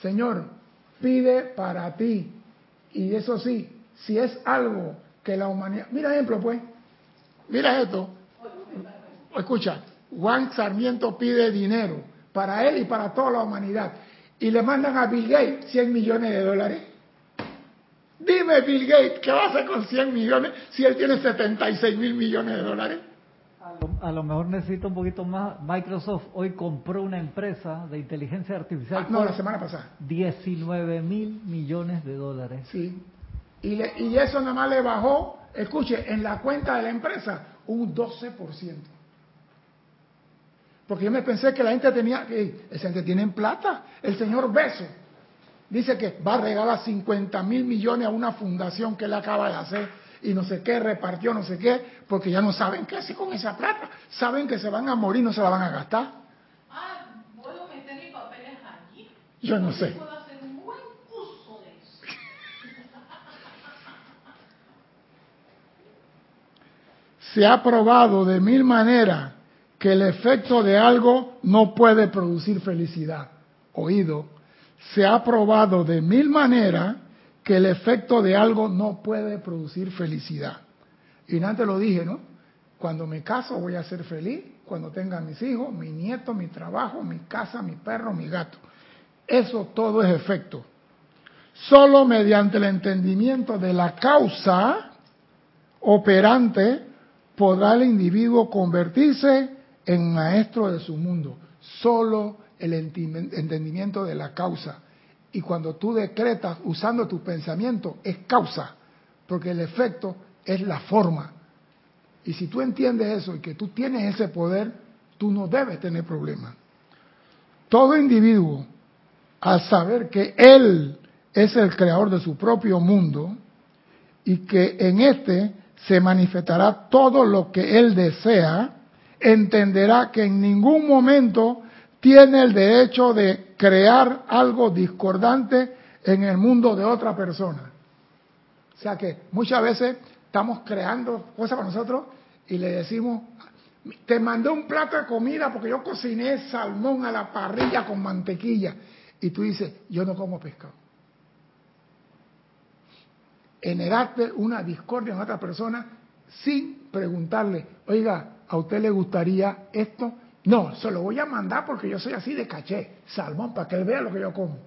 Señor, pide para ti. Y eso sí, si es algo que la humanidad... Mira ejemplo, pues. Mira esto. Escucha, Juan Sarmiento pide dinero para él y para toda la humanidad. Y le mandan a Bill Gates 100 millones de dólares. Dime, Bill Gates, ¿qué va a hacer con 100 millones si él tiene 76 mil millones de dólares? A lo, mejor necesito un poquito más. Microsoft hoy compró una empresa de inteligencia artificial. Ah, no, la semana pasada. 19 mil millones de dólares. Sí. Y, y eso nada más le bajó, escuche, en la cuenta de la empresa un 12%. Porque yo me pensé que la gente tenía, que esa gente tiene plata. El señor Beso dice que va a regalar 50 mil millones a una fundación que él acaba de hacer y no sé qué, repartió no sé qué, porque ya no saben qué hacer con esa plata. Saben que se van a morir, no se la van a gastar. Ah, ¿puedo meter mis papeles allí? Yo no sé. Puedo hacer un buen uso de eso. *laughs* Se ha probado de mil maneras que el efecto de algo no puede producir felicidad. Oído, se ha probado de mil maneras que el efecto de algo no puede producir felicidad. Y antes lo dije, ¿no? Cuando me caso voy a ser feliz, cuando tenga mis hijos, mi nieto, mi trabajo, mi casa, mi perro, mi gato. Eso todo es efecto. Solo mediante el entendimiento de la causa operante podrá el individuo convertirse en maestro de su mundo. Solo el entendimiento de la causa. Y cuando tú decretas usando tu pensamiento, es causa, porque el efecto es la forma. Y si tú entiendes eso y que tú tienes ese poder, tú no debes tener problemas. Todo individuo, al saber que él es el creador de su propio mundo y que en este se manifestará todo lo que él desea, entenderá que en ningún momento tiene el derecho de crear algo discordante en el mundo de otra persona. O sea que muchas veces estamos creando cosas para nosotros y le decimos, te mandé un plato de comida porque yo cociné salmón a la parrilla con mantequilla. Y tú dices, yo no como pescado. Generarte una discordia en otra persona sin preguntarle, oiga, ¿a usted le gustaría esto? No, se lo voy a mandar porque yo soy así de caché, salmón, para que él vea lo que yo como.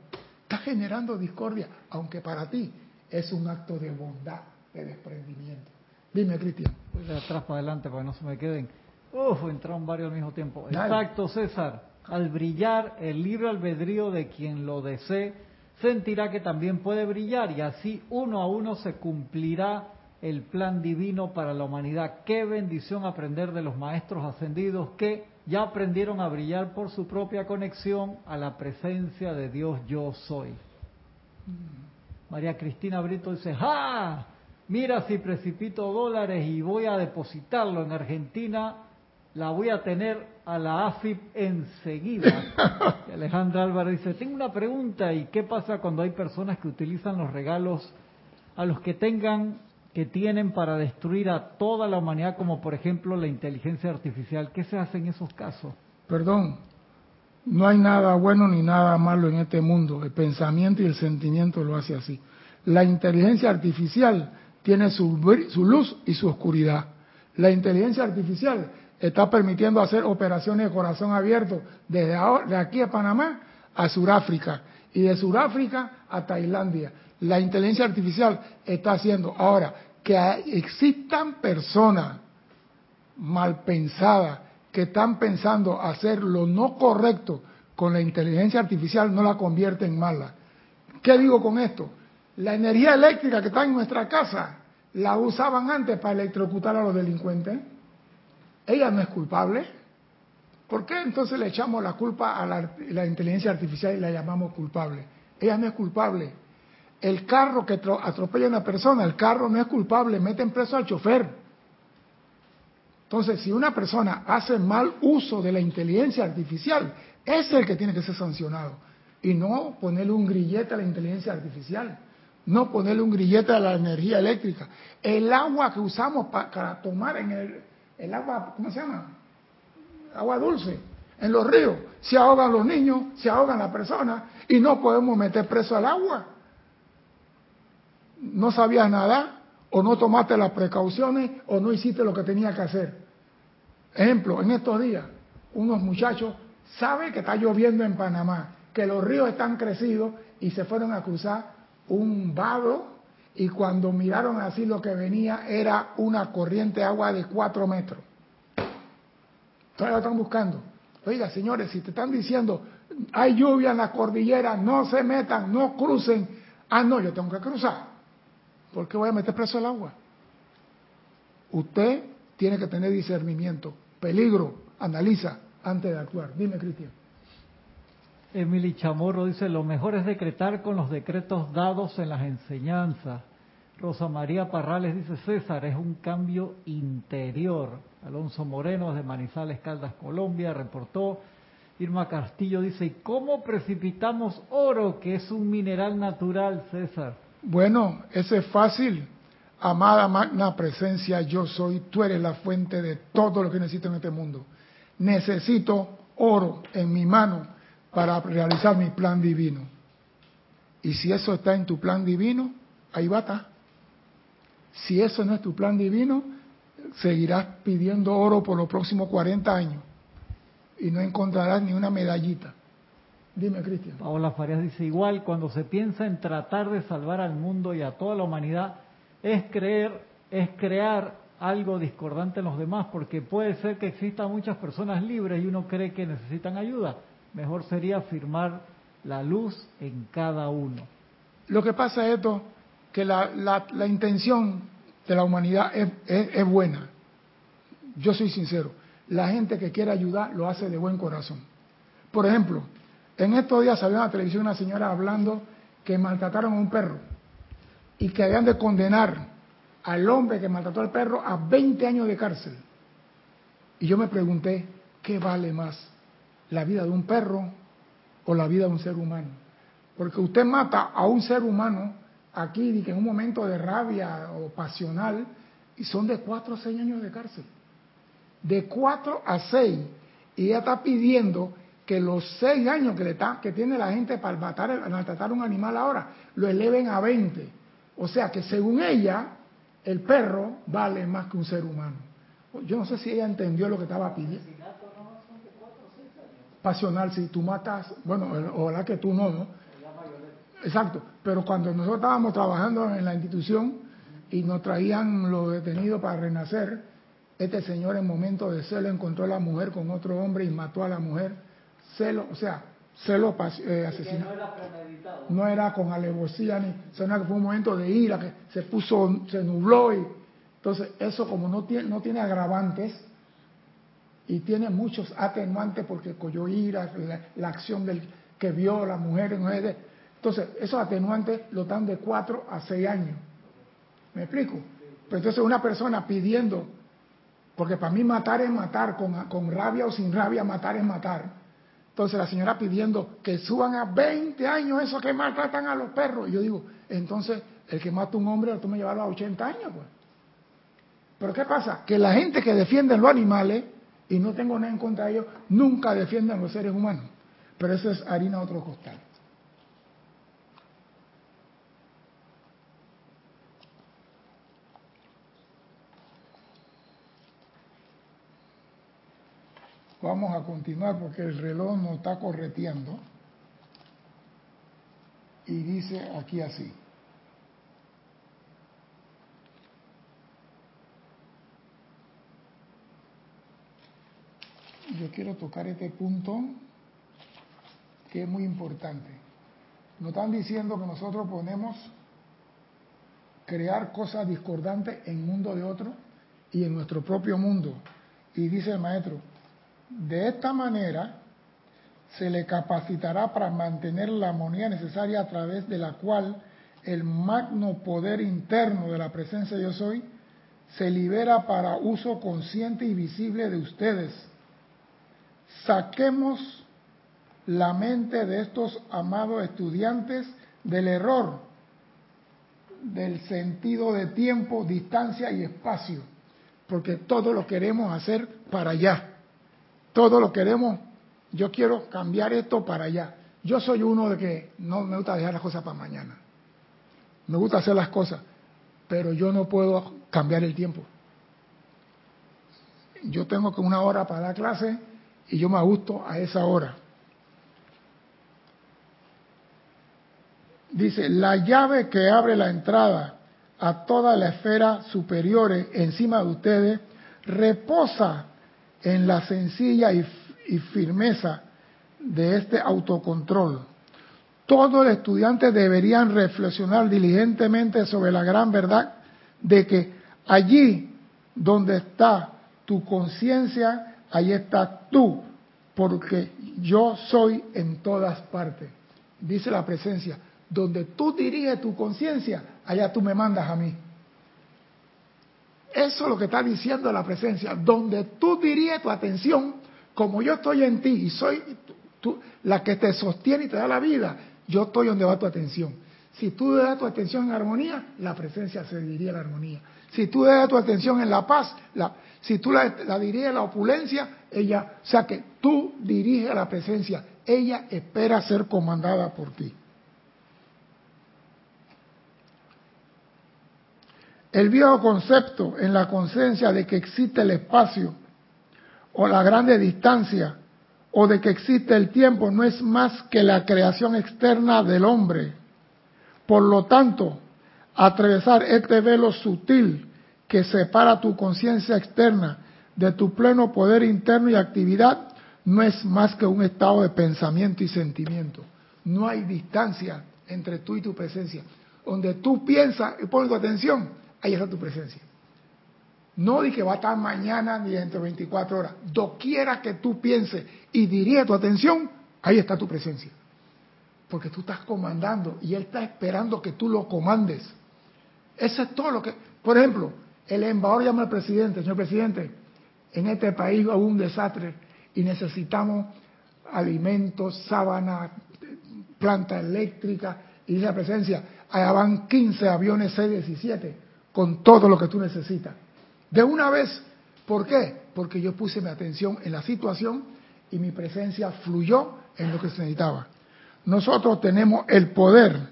Está generando discordia, aunque para ti es un acto de bondad, de desprendimiento. Dime, Cristian. Voy de atrás para adelante para que no se me queden. Uf, entraron varios al mismo tiempo. Exacto, César. Al brillar el libre albedrío de quien lo desee, sentirá que también puede brillar y así uno a uno se cumplirá el plan divino para la humanidad. Qué bendición aprender de los maestros ascendidos que ya aprendieron a brillar por su propia conexión a la presencia de Dios yo soy. María Cristina Brito dice, ¡ah! Mira si precipito dólares y voy a depositarlo en Argentina, la voy a tener a la AFIP enseguida. *laughs* Alejandra Álvarez dice, tengo una pregunta, ¿y qué pasa cuando hay personas que utilizan los regalos a los que tengan que tienen para destruir a toda la humanidad, como por ejemplo la inteligencia artificial. ¿Qué se hace en esos casos? Perdón, no hay nada bueno ni nada malo en este mundo. El pensamiento y el sentimiento lo hace así. La inteligencia artificial tiene su, su luz y su oscuridad. La inteligencia artificial está permitiendo hacer operaciones de corazón abierto desde de aquí a Panamá a Sudáfrica y de Sudáfrica a Tailandia. La inteligencia artificial está haciendo ahora que existan personas mal pensadas que están pensando hacer lo no correcto con la inteligencia artificial no la convierte en mala. ¿Qué digo con esto? La energía eléctrica que está en nuestra casa la usaban antes para electrocutar a los delincuentes. Ella no es culpable. ¿Por qué entonces le echamos la culpa a la, la inteligencia artificial y la llamamos culpable? Ella no es culpable el carro que atropella a una persona, el carro no es culpable, meten preso al chofer. Entonces, si una persona hace mal uso de la inteligencia artificial, es el que tiene que ser sancionado. Y no ponerle un grillete a la inteligencia artificial, no ponerle un grillete a la energía eléctrica. El agua que usamos para tomar en el, el agua, ¿cómo se llama? Agua dulce. En los ríos se ahogan los niños, se ahogan las personas y no podemos meter preso al agua no sabías nada, o no tomaste las precauciones, o no hiciste lo que tenía que hacer. Ejemplo, en estos días, unos muchachos saben que está lloviendo en Panamá, que los ríos están crecidos y se fueron a cruzar un vado y cuando miraron así lo que venía era una corriente de agua de cuatro metros. Todavía lo están buscando. Oiga, señores, si te están diciendo, hay lluvia en la cordillera, no se metan, no crucen. Ah, no, yo tengo que cruzar. ¿Por qué voy a meter preso el agua? Usted tiene que tener discernimiento. Peligro, analiza antes de actuar. Dime, Cristian. Emily Chamorro dice, lo mejor es decretar con los decretos dados en las enseñanzas. Rosa María Parrales dice, César, es un cambio interior. Alonso Moreno de Manizales, Caldas, Colombia, reportó. Irma Castillo dice, ¿y cómo precipitamos oro, que es un mineral natural, César? Bueno, eso es fácil. Amada magna presencia, yo soy, tú eres la fuente de todo lo que necesito en este mundo. Necesito oro en mi mano para realizar mi plan divino. Y si eso está en tu plan divino, ahí va a estar. Si eso no es tu plan divino, seguirás pidiendo oro por los próximos 40 años y no encontrarás ni una medallita. Dime, Cristian. Paola Farias dice, igual cuando se piensa en tratar de salvar al mundo y a toda la humanidad, es creer, es crear algo discordante en los demás, porque puede ser que existan muchas personas libres y uno cree que necesitan ayuda. Mejor sería afirmar la luz en cada uno. Lo que pasa es esto, que la, la, intención de la humanidad es, es, buena. Yo soy sincero. La gente que quiere ayudar lo hace de buen corazón. Por ejemplo, en estos días salió en la televisión una señora hablando que maltrataron a un perro y que habían de condenar al hombre que maltrató al perro a 20 años de cárcel. Y yo me pregunté, ¿qué vale más? ¿La vida de un perro o la vida de un ser humano? Porque usted mata a un ser humano aquí en un momento de rabia o pasional y son de 4 a 6 años de cárcel. De 4 a 6. Y ella está pidiendo que los 6 años que, le está, que tiene la gente para matar, maltratar un animal ahora, lo eleven a 20. O sea que según ella, el perro vale más que un ser humano. Yo no sé si ella entendió lo que estaba pidiendo. Pasional, si tú matas, bueno, ojalá que tú no, ¿no? Exacto, pero cuando nosotros estábamos trabajando en la institución y nos traían los detenidos para renacer, este señor en momento de celo encontró a la mujer con otro hombre y mató a la mujer. Celo, o sea, celo eh, asesinado. No era, con alevosía ni, sino que fue un momento de ira que se puso, se nubló y entonces eso como no tiene, no tiene agravantes y tiene muchos atenuantes porque cogió ira, la, acción del que vio la mujer, entonces esos atenuantes lo dan de 4 a 6 años. ¿Me explico? Pero entonces una persona pidiendo, porque para mí matar es matar, con, con rabia o sin rabia, matar es matar entonces la señora pidiendo que suban a 20 años esos que maltratan a los perros. Y yo digo, entonces el que mata a un hombre lo toma llevarlo a 80 años, pues. Pero ¿qué pasa? Que la gente que defiende los animales, y no tengo nada en contra de ellos, nunca defienden a los seres humanos. Pero eso es harina a otro costal. Vamos a continuar porque el reloj nos está correteando. Y dice aquí así. Yo quiero tocar este punto que es muy importante. Nos están diciendo que nosotros podemos crear cosas discordantes en el mundo de otro y en nuestro propio mundo. Y dice el maestro, de esta manera, se le capacitará para mantener la armonía necesaria a través de la cual el magno poder interno de la presencia yo soy se libera para uso consciente y visible de ustedes. Saquemos la mente de estos amados estudiantes del error, del sentido de tiempo, distancia y espacio, porque todo lo queremos hacer para allá. Todo lo queremos, yo quiero cambiar esto para allá. Yo soy uno de que no me gusta dejar las cosas para mañana. Me gusta hacer las cosas, pero yo no puedo cambiar el tiempo. Yo tengo que una hora para dar clase y yo me gusto a esa hora. Dice, la llave que abre la entrada a toda la esfera superiores encima de ustedes reposa en la sencilla y, firmeza de este autocontrol. Todos los estudiantes deberían reflexionar diligentemente sobre la gran verdad de que allí donde está tu conciencia, ahí estás tú, porque yo soy en todas partes. Dice la presencia, donde tú diriges tu conciencia, allá tú me mandas a mí. Eso es lo que está diciendo la presencia. Donde tú diriges tu atención, como yo estoy en ti y soy la que te sostiene y te da la vida, yo estoy donde va tu atención. Si tú das tu atención en armonía, la presencia se dirige a la armonía. Si tú das tu atención en la paz, la, si tú la, la diriges la opulencia, ella, o sea que tú diriges a la presencia, ella espera ser comandada por ti. El viejo concepto en la conciencia de que existe el espacio o la grande distancia o de que existe el tiempo no es más que la creación externa del hombre. Por lo tanto, atravesar este velo sutil que separa tu conciencia externa de tu pleno poder interno y actividad no es más que un estado de pensamiento y sentimiento. No hay distancia entre tú y tu presencia. Donde tú piensas y pones tu atención, ahí está tu presencia. No di que va a estar mañana ni dentro de 24 horas. Doquiera que tú pienses y dirige tu atención, ahí está tu presencia. Porque tú estás comandando y Él está esperando que tú lo comandes. Eso es todo lo que... Por ejemplo, el embajador llama al presidente, señor presidente, en este país hay un desastre y necesitamos alimentos, sábanas, planta eléctrica, y la presencia, allá van 15 aviones C-17 con todo lo que tú necesitas. De una vez, ¿por qué? Porque yo puse mi atención en la situación y mi presencia fluyó en lo que se necesitaba. Nosotros tenemos el poder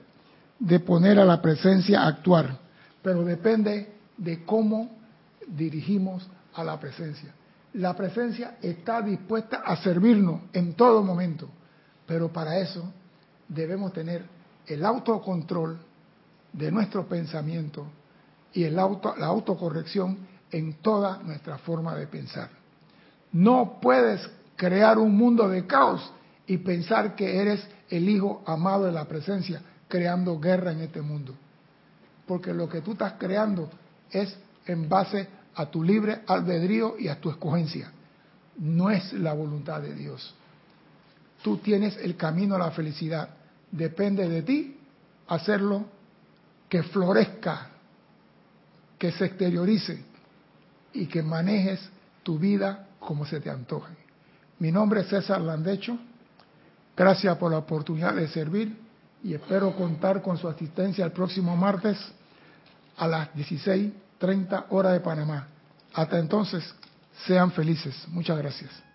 de poner a la presencia a actuar, pero depende de cómo dirigimos a la presencia. La presencia está dispuesta a servirnos en todo momento, pero para eso debemos tener el autocontrol de nuestro pensamiento y el auto, la autocorrección en toda nuestra forma de pensar. No puedes crear un mundo de caos y pensar que eres el hijo amado de la presencia, creando guerra en este mundo. Porque lo que tú estás creando es en base a tu libre albedrío y a tu escogencia. No es la voluntad de Dios. Tú tienes el camino a la felicidad. Depende de ti hacerlo que florezca, que se exteriorice y que manejes tu vida como se te antoje. Mi nombre es César Landecho. Gracias por la oportunidad de servir y espero contar con su asistencia el próximo martes a las 16.30 horas de Panamá. Hasta entonces, sean felices. Muchas gracias.